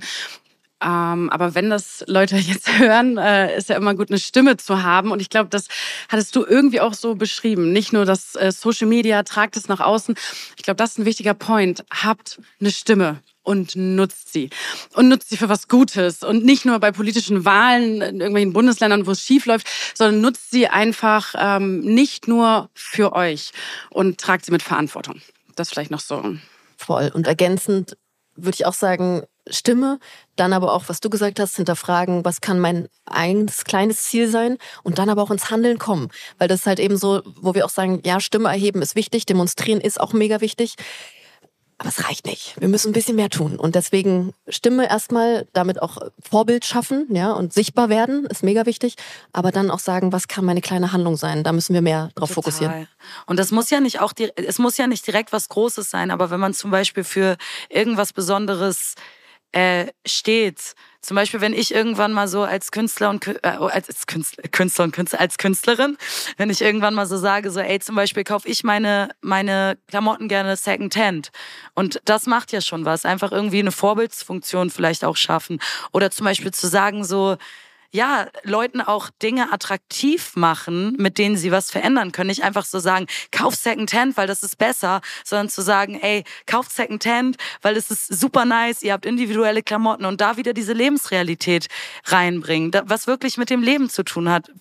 ähm, aber wenn das Leute jetzt hören, äh, ist ja immer gut, eine Stimme zu haben. Und ich glaube, das hattest du irgendwie auch so beschrieben. Nicht nur das äh, Social Media, tragt es nach außen. Ich glaube, das ist ein wichtiger Point. Habt eine Stimme und nutzt sie. Und nutzt sie für was Gutes. Und nicht nur bei politischen Wahlen in irgendwelchen Bundesländern, wo es schief läuft, sondern nutzt sie einfach ähm, nicht nur für euch und tragt sie mit Verantwortung. Das vielleicht noch so. Voll. Und ergänzend würde ich auch sagen, Stimme, dann aber auch, was du gesagt hast, hinterfragen, was kann mein eigenes kleines Ziel sein und dann aber auch ins Handeln kommen. Weil das ist halt eben so, wo wir auch sagen, ja, Stimme erheben ist wichtig, demonstrieren ist auch mega wichtig. Aber es reicht nicht. Wir müssen ein bisschen mehr tun. Und deswegen Stimme erstmal, damit auch Vorbild schaffen, ja, und sichtbar werden, ist mega wichtig. Aber dann auch sagen, was kann meine kleine Handlung sein? Da müssen wir mehr drauf Total. fokussieren. Und das muss ja nicht auch, es muss ja nicht direkt was Großes sein, aber wenn man zum Beispiel für irgendwas Besonderes äh, steht. Zum Beispiel, wenn ich irgendwann mal so als Künstler und äh, als Künstler, Künstler und Künstler als Künstlerin, wenn ich irgendwann mal so sage, so ey, zum Beispiel kaufe ich meine meine Klamotten gerne Secondhand. Und das macht ja schon was, einfach irgendwie eine Vorbildsfunktion vielleicht auch schaffen. Oder zum Beispiel zu sagen so ja, Leuten auch Dinge attraktiv machen, mit denen sie was verändern können. Nicht einfach so sagen, kauf Secondhand, weil das ist besser, sondern zu sagen, ey, kauft Secondhand, weil das ist super nice, ihr habt individuelle Klamotten und da wieder diese Lebensrealität reinbringen, was wirklich mit dem Leben zu tun hat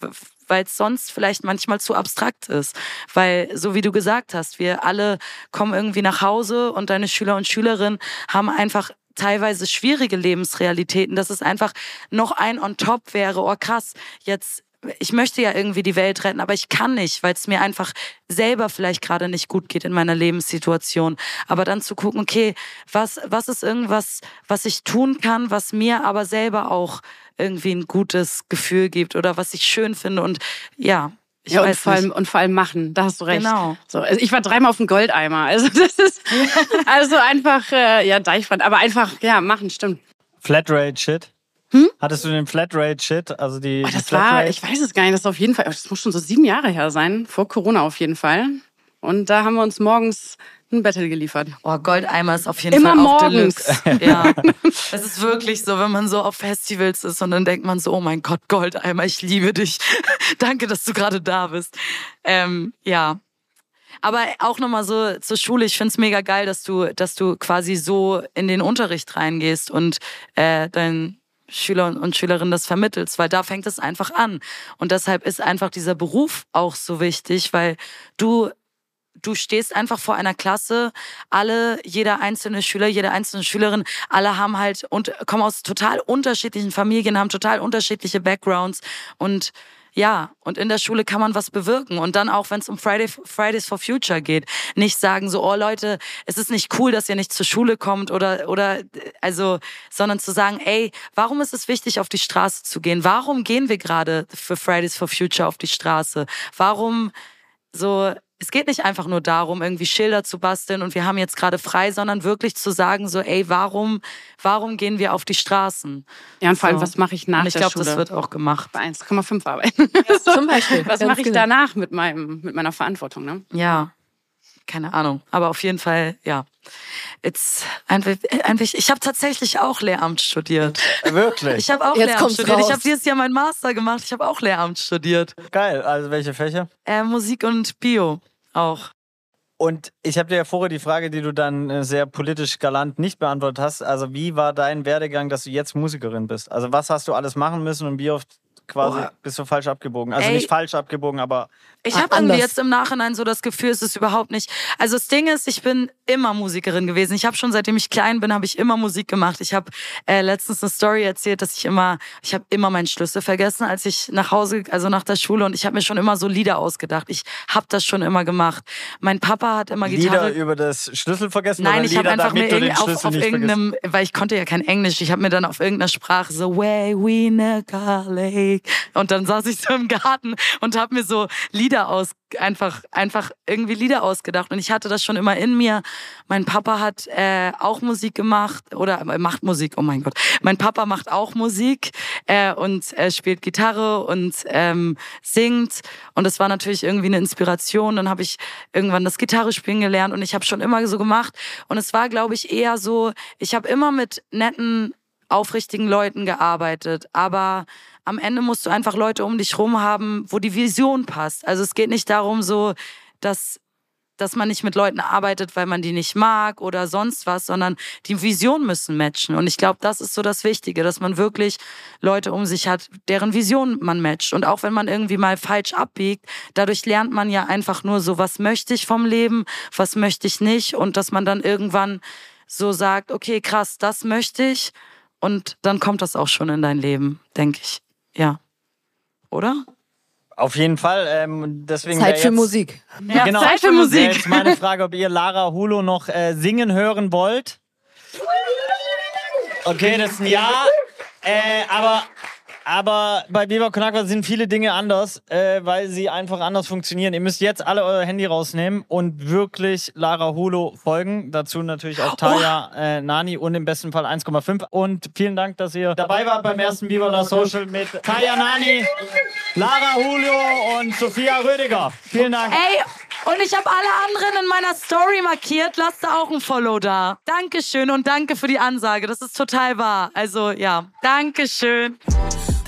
weil es sonst vielleicht manchmal zu abstrakt ist. Weil, so wie du gesagt hast, wir alle kommen irgendwie nach Hause und deine Schüler und Schülerinnen haben einfach teilweise schwierige Lebensrealitäten, dass es einfach noch ein on top wäre, oh krass, jetzt ich möchte ja irgendwie die Welt retten, aber ich kann nicht, weil es mir einfach selber vielleicht gerade nicht gut geht in meiner Lebenssituation. Aber dann zu gucken, okay, was, was ist irgendwas, was ich tun kann, was mir aber selber auch irgendwie ein gutes Gefühl gibt oder was ich schön finde und ja, ich ja, und vor, allem, und vor allem machen, da hast du recht. Genau. So, also ich war dreimal auf dem Goldeimer. Also das ist also einfach, äh, ja, Deichbrand, aber einfach, ja, machen, stimmt. Flatrate-Shit. Hm? Hattest du den Flatrate-Shit? Also die, oh, das die war, ich weiß es gar nicht, das ist auf jeden Fall, das muss schon so sieben Jahre her sein, vor Corona auf jeden Fall. Und da haben wir uns morgens ein Battle geliefert. Oh, Goldeimer ist auf jeden Immer Fall auf morgens. Deluxe. Ja. Es ist wirklich so, wenn man so auf Festivals ist und dann denkt man so, oh mein Gott, Goldeimer, ich liebe dich. Danke, dass du gerade da bist. Ähm, ja. Aber auch nochmal so zur Schule, ich find's mega geil, dass du, dass du quasi so in den Unterricht reingehst und äh, dein Schüler und Schülerinnen das vermittelst, weil da fängt es einfach an. Und deshalb ist einfach dieser Beruf auch so wichtig, weil du du stehst einfach vor einer Klasse, alle, jeder einzelne Schüler, jede einzelne Schülerin, alle haben halt und kommen aus total unterschiedlichen Familien, haben total unterschiedliche Backgrounds und ja, und in der Schule kann man was bewirken. Und dann auch, wenn es um Friday, Fridays for Future geht, nicht sagen so, oh Leute, es ist nicht cool, dass ihr nicht zur Schule kommt oder, oder, also, sondern zu sagen, ey, warum ist es wichtig, auf die Straße zu gehen? Warum gehen wir gerade für Fridays for Future auf die Straße? Warum so, es geht nicht einfach nur darum, irgendwie Schilder zu basteln und wir haben jetzt gerade frei, sondern wirklich zu sagen, so, ey, warum, warum gehen wir auf die Straßen? Ja, und vor allem, so. was mache ich nach und ich der glaub, Schule? das wird auch gemacht. Bei 1,5 arbeiten. Ja, zum Beispiel. was mache ich genau. danach mit, meinem, mit meiner Verantwortung? Ne? Ja, keine Ahnung. Aber auf jeden Fall, ja. It's einfach, einfach ich habe tatsächlich auch Lehramt studiert. Wirklich? Ich habe auch Jetzt Lehramt kommt's studiert. raus. Ich habe dieses Jahr meinen Master gemacht. Ich habe auch Lehramt studiert. Geil. Also welche Fächer? Äh, Musik und Bio auch. Und ich habe dir ja vorher die Frage, die du dann äh, sehr politisch galant nicht beantwortet hast. Also wie war dein Werdegang, dass du jetzt Musikerin bist? Also was hast du alles machen müssen und wie oft quasi Boah. bist du falsch abgebogen? Also Ey. nicht falsch abgebogen, aber Ich Ah, habe irgendwie jetzt im Nachhinein so das Gefühl, es ist überhaupt nicht. Also das Ding ist, ich bin immer Musikerin gewesen. Ich habe schon seitdem ich klein bin, habe ich immer Musik gemacht. Ich habe äh, letztens eine Story erzählt, dass ich immer, ich habe immer meinen Schlüssel vergessen, als ich nach Hause, also nach der Schule, und ich habe mir schon immer so Lieder ausgedacht. Ich habe das schon immer gemacht. Mein Papa hat immer Gitarre. Lieder über das Schlüssel vergessen Nein, oder ich Lieder, habe einfach mir irgend- auf, auf irgendeinem, weil ich konnte ja kein Englisch, ich habe mir dann auf irgendeiner Sprache so Way we Lake und dann saß ich so im Garten und habe mir so Lieder aus einfach einfach irgendwie Lieder ausgedacht und ich hatte das schon immer in mir. Mein Papa hat äh, auch Musik gemacht oder äh, macht Musik. Oh mein Gott, mein Papa macht auch Musik äh, und äh, spielt Gitarre und ähm, singt und das war natürlich irgendwie eine Inspiration. Dann habe ich irgendwann das Gitarre spielen gelernt und ich habe schon immer so gemacht und es war glaube ich eher so, ich habe immer mit netten aufrichtigen Leuten gearbeitet, aber am Ende musst du einfach Leute um dich rum haben, wo die Vision passt. Also es geht nicht darum so, dass dass man nicht mit Leuten arbeitet, weil man die nicht mag oder sonst was, sondern die Vision müssen matchen. Und ich glaube, das ist so das Wichtige, dass man wirklich Leute um sich hat, deren Vision man matcht. Und auch wenn man irgendwie mal falsch abbiegt, dadurch lernt man ja einfach nur so, was möchte ich vom Leben, was möchte ich nicht. Und dass man dann irgendwann so sagt, okay, krass, das möchte ich. Und dann kommt das auch schon in dein Leben, denke ich. Ja. Oder? Auf jeden Fall. Ähm, deswegen Zeit für jetzt, Musik. Ja, genau. Zeit für Musik. Jetzt meine Frage, ob ihr Lara Hulo noch äh, singen hören wollt. Okay, das ist ein Ja. Äh, aber, aber bei Viva Con Agua sind viele Dinge anders, äh, weil sie einfach anders funktionieren. Ihr müsst jetzt alle euer Handy rausnehmen und wirklich Lara Hulo folgen. Dazu natürlich auch Taya äh, Nani und im besten Fall 1,5. Und vielen Dank, dass ihr dabei wart beim ersten Viva la Social mit Taya Nani, Lara Hulo und Sophia Rödiger. Vielen Dank. Ey, und ich habe alle anderen in meiner Story markiert. Lasst da auch ein Follow da. Dankeschön und danke für die Ansage. Das ist total wahr. Also ja, Dankeschön.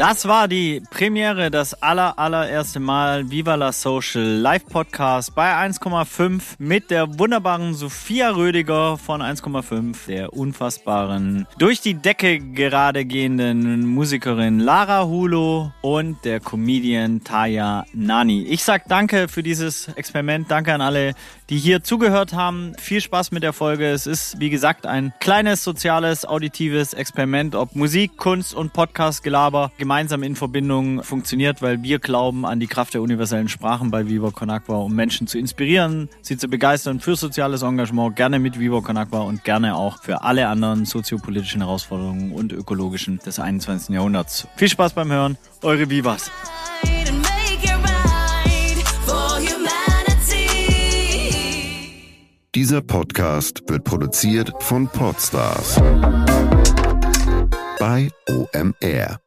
Das war die Premiere, das aller, allererste Mal Viva la Social Live Podcast bei 1,5 mit der wunderbaren Sophia Rödiger von 1,5, der unfassbaren, durch die Decke gerade gehenden Musikerin Lara Hulo und der Comedian Taya Nani. Ich sag danke für dieses Experiment, danke an alle, die hier zugehört haben. Viel Spaß mit der Folge. Es ist, wie gesagt, ein kleines soziales, auditives Experiment, ob Musik, Kunst und Podcast-Gelaber gemeinsam in Verbindung funktioniert, weil wir glauben an die Kraft der universellen Sprachen bei Viva Con Agua, um Menschen zu inspirieren, sie zu begeistern für soziales Engagement, gerne mit Viva Con Agua und gerne auch für alle anderen soziopolitischen Herausforderungen und ökologischen des 21. Jahrhunderts. Viel Spaß beim Hören, eure Vivas. Dieser Podcast wird produziert von Podstars bei OMR.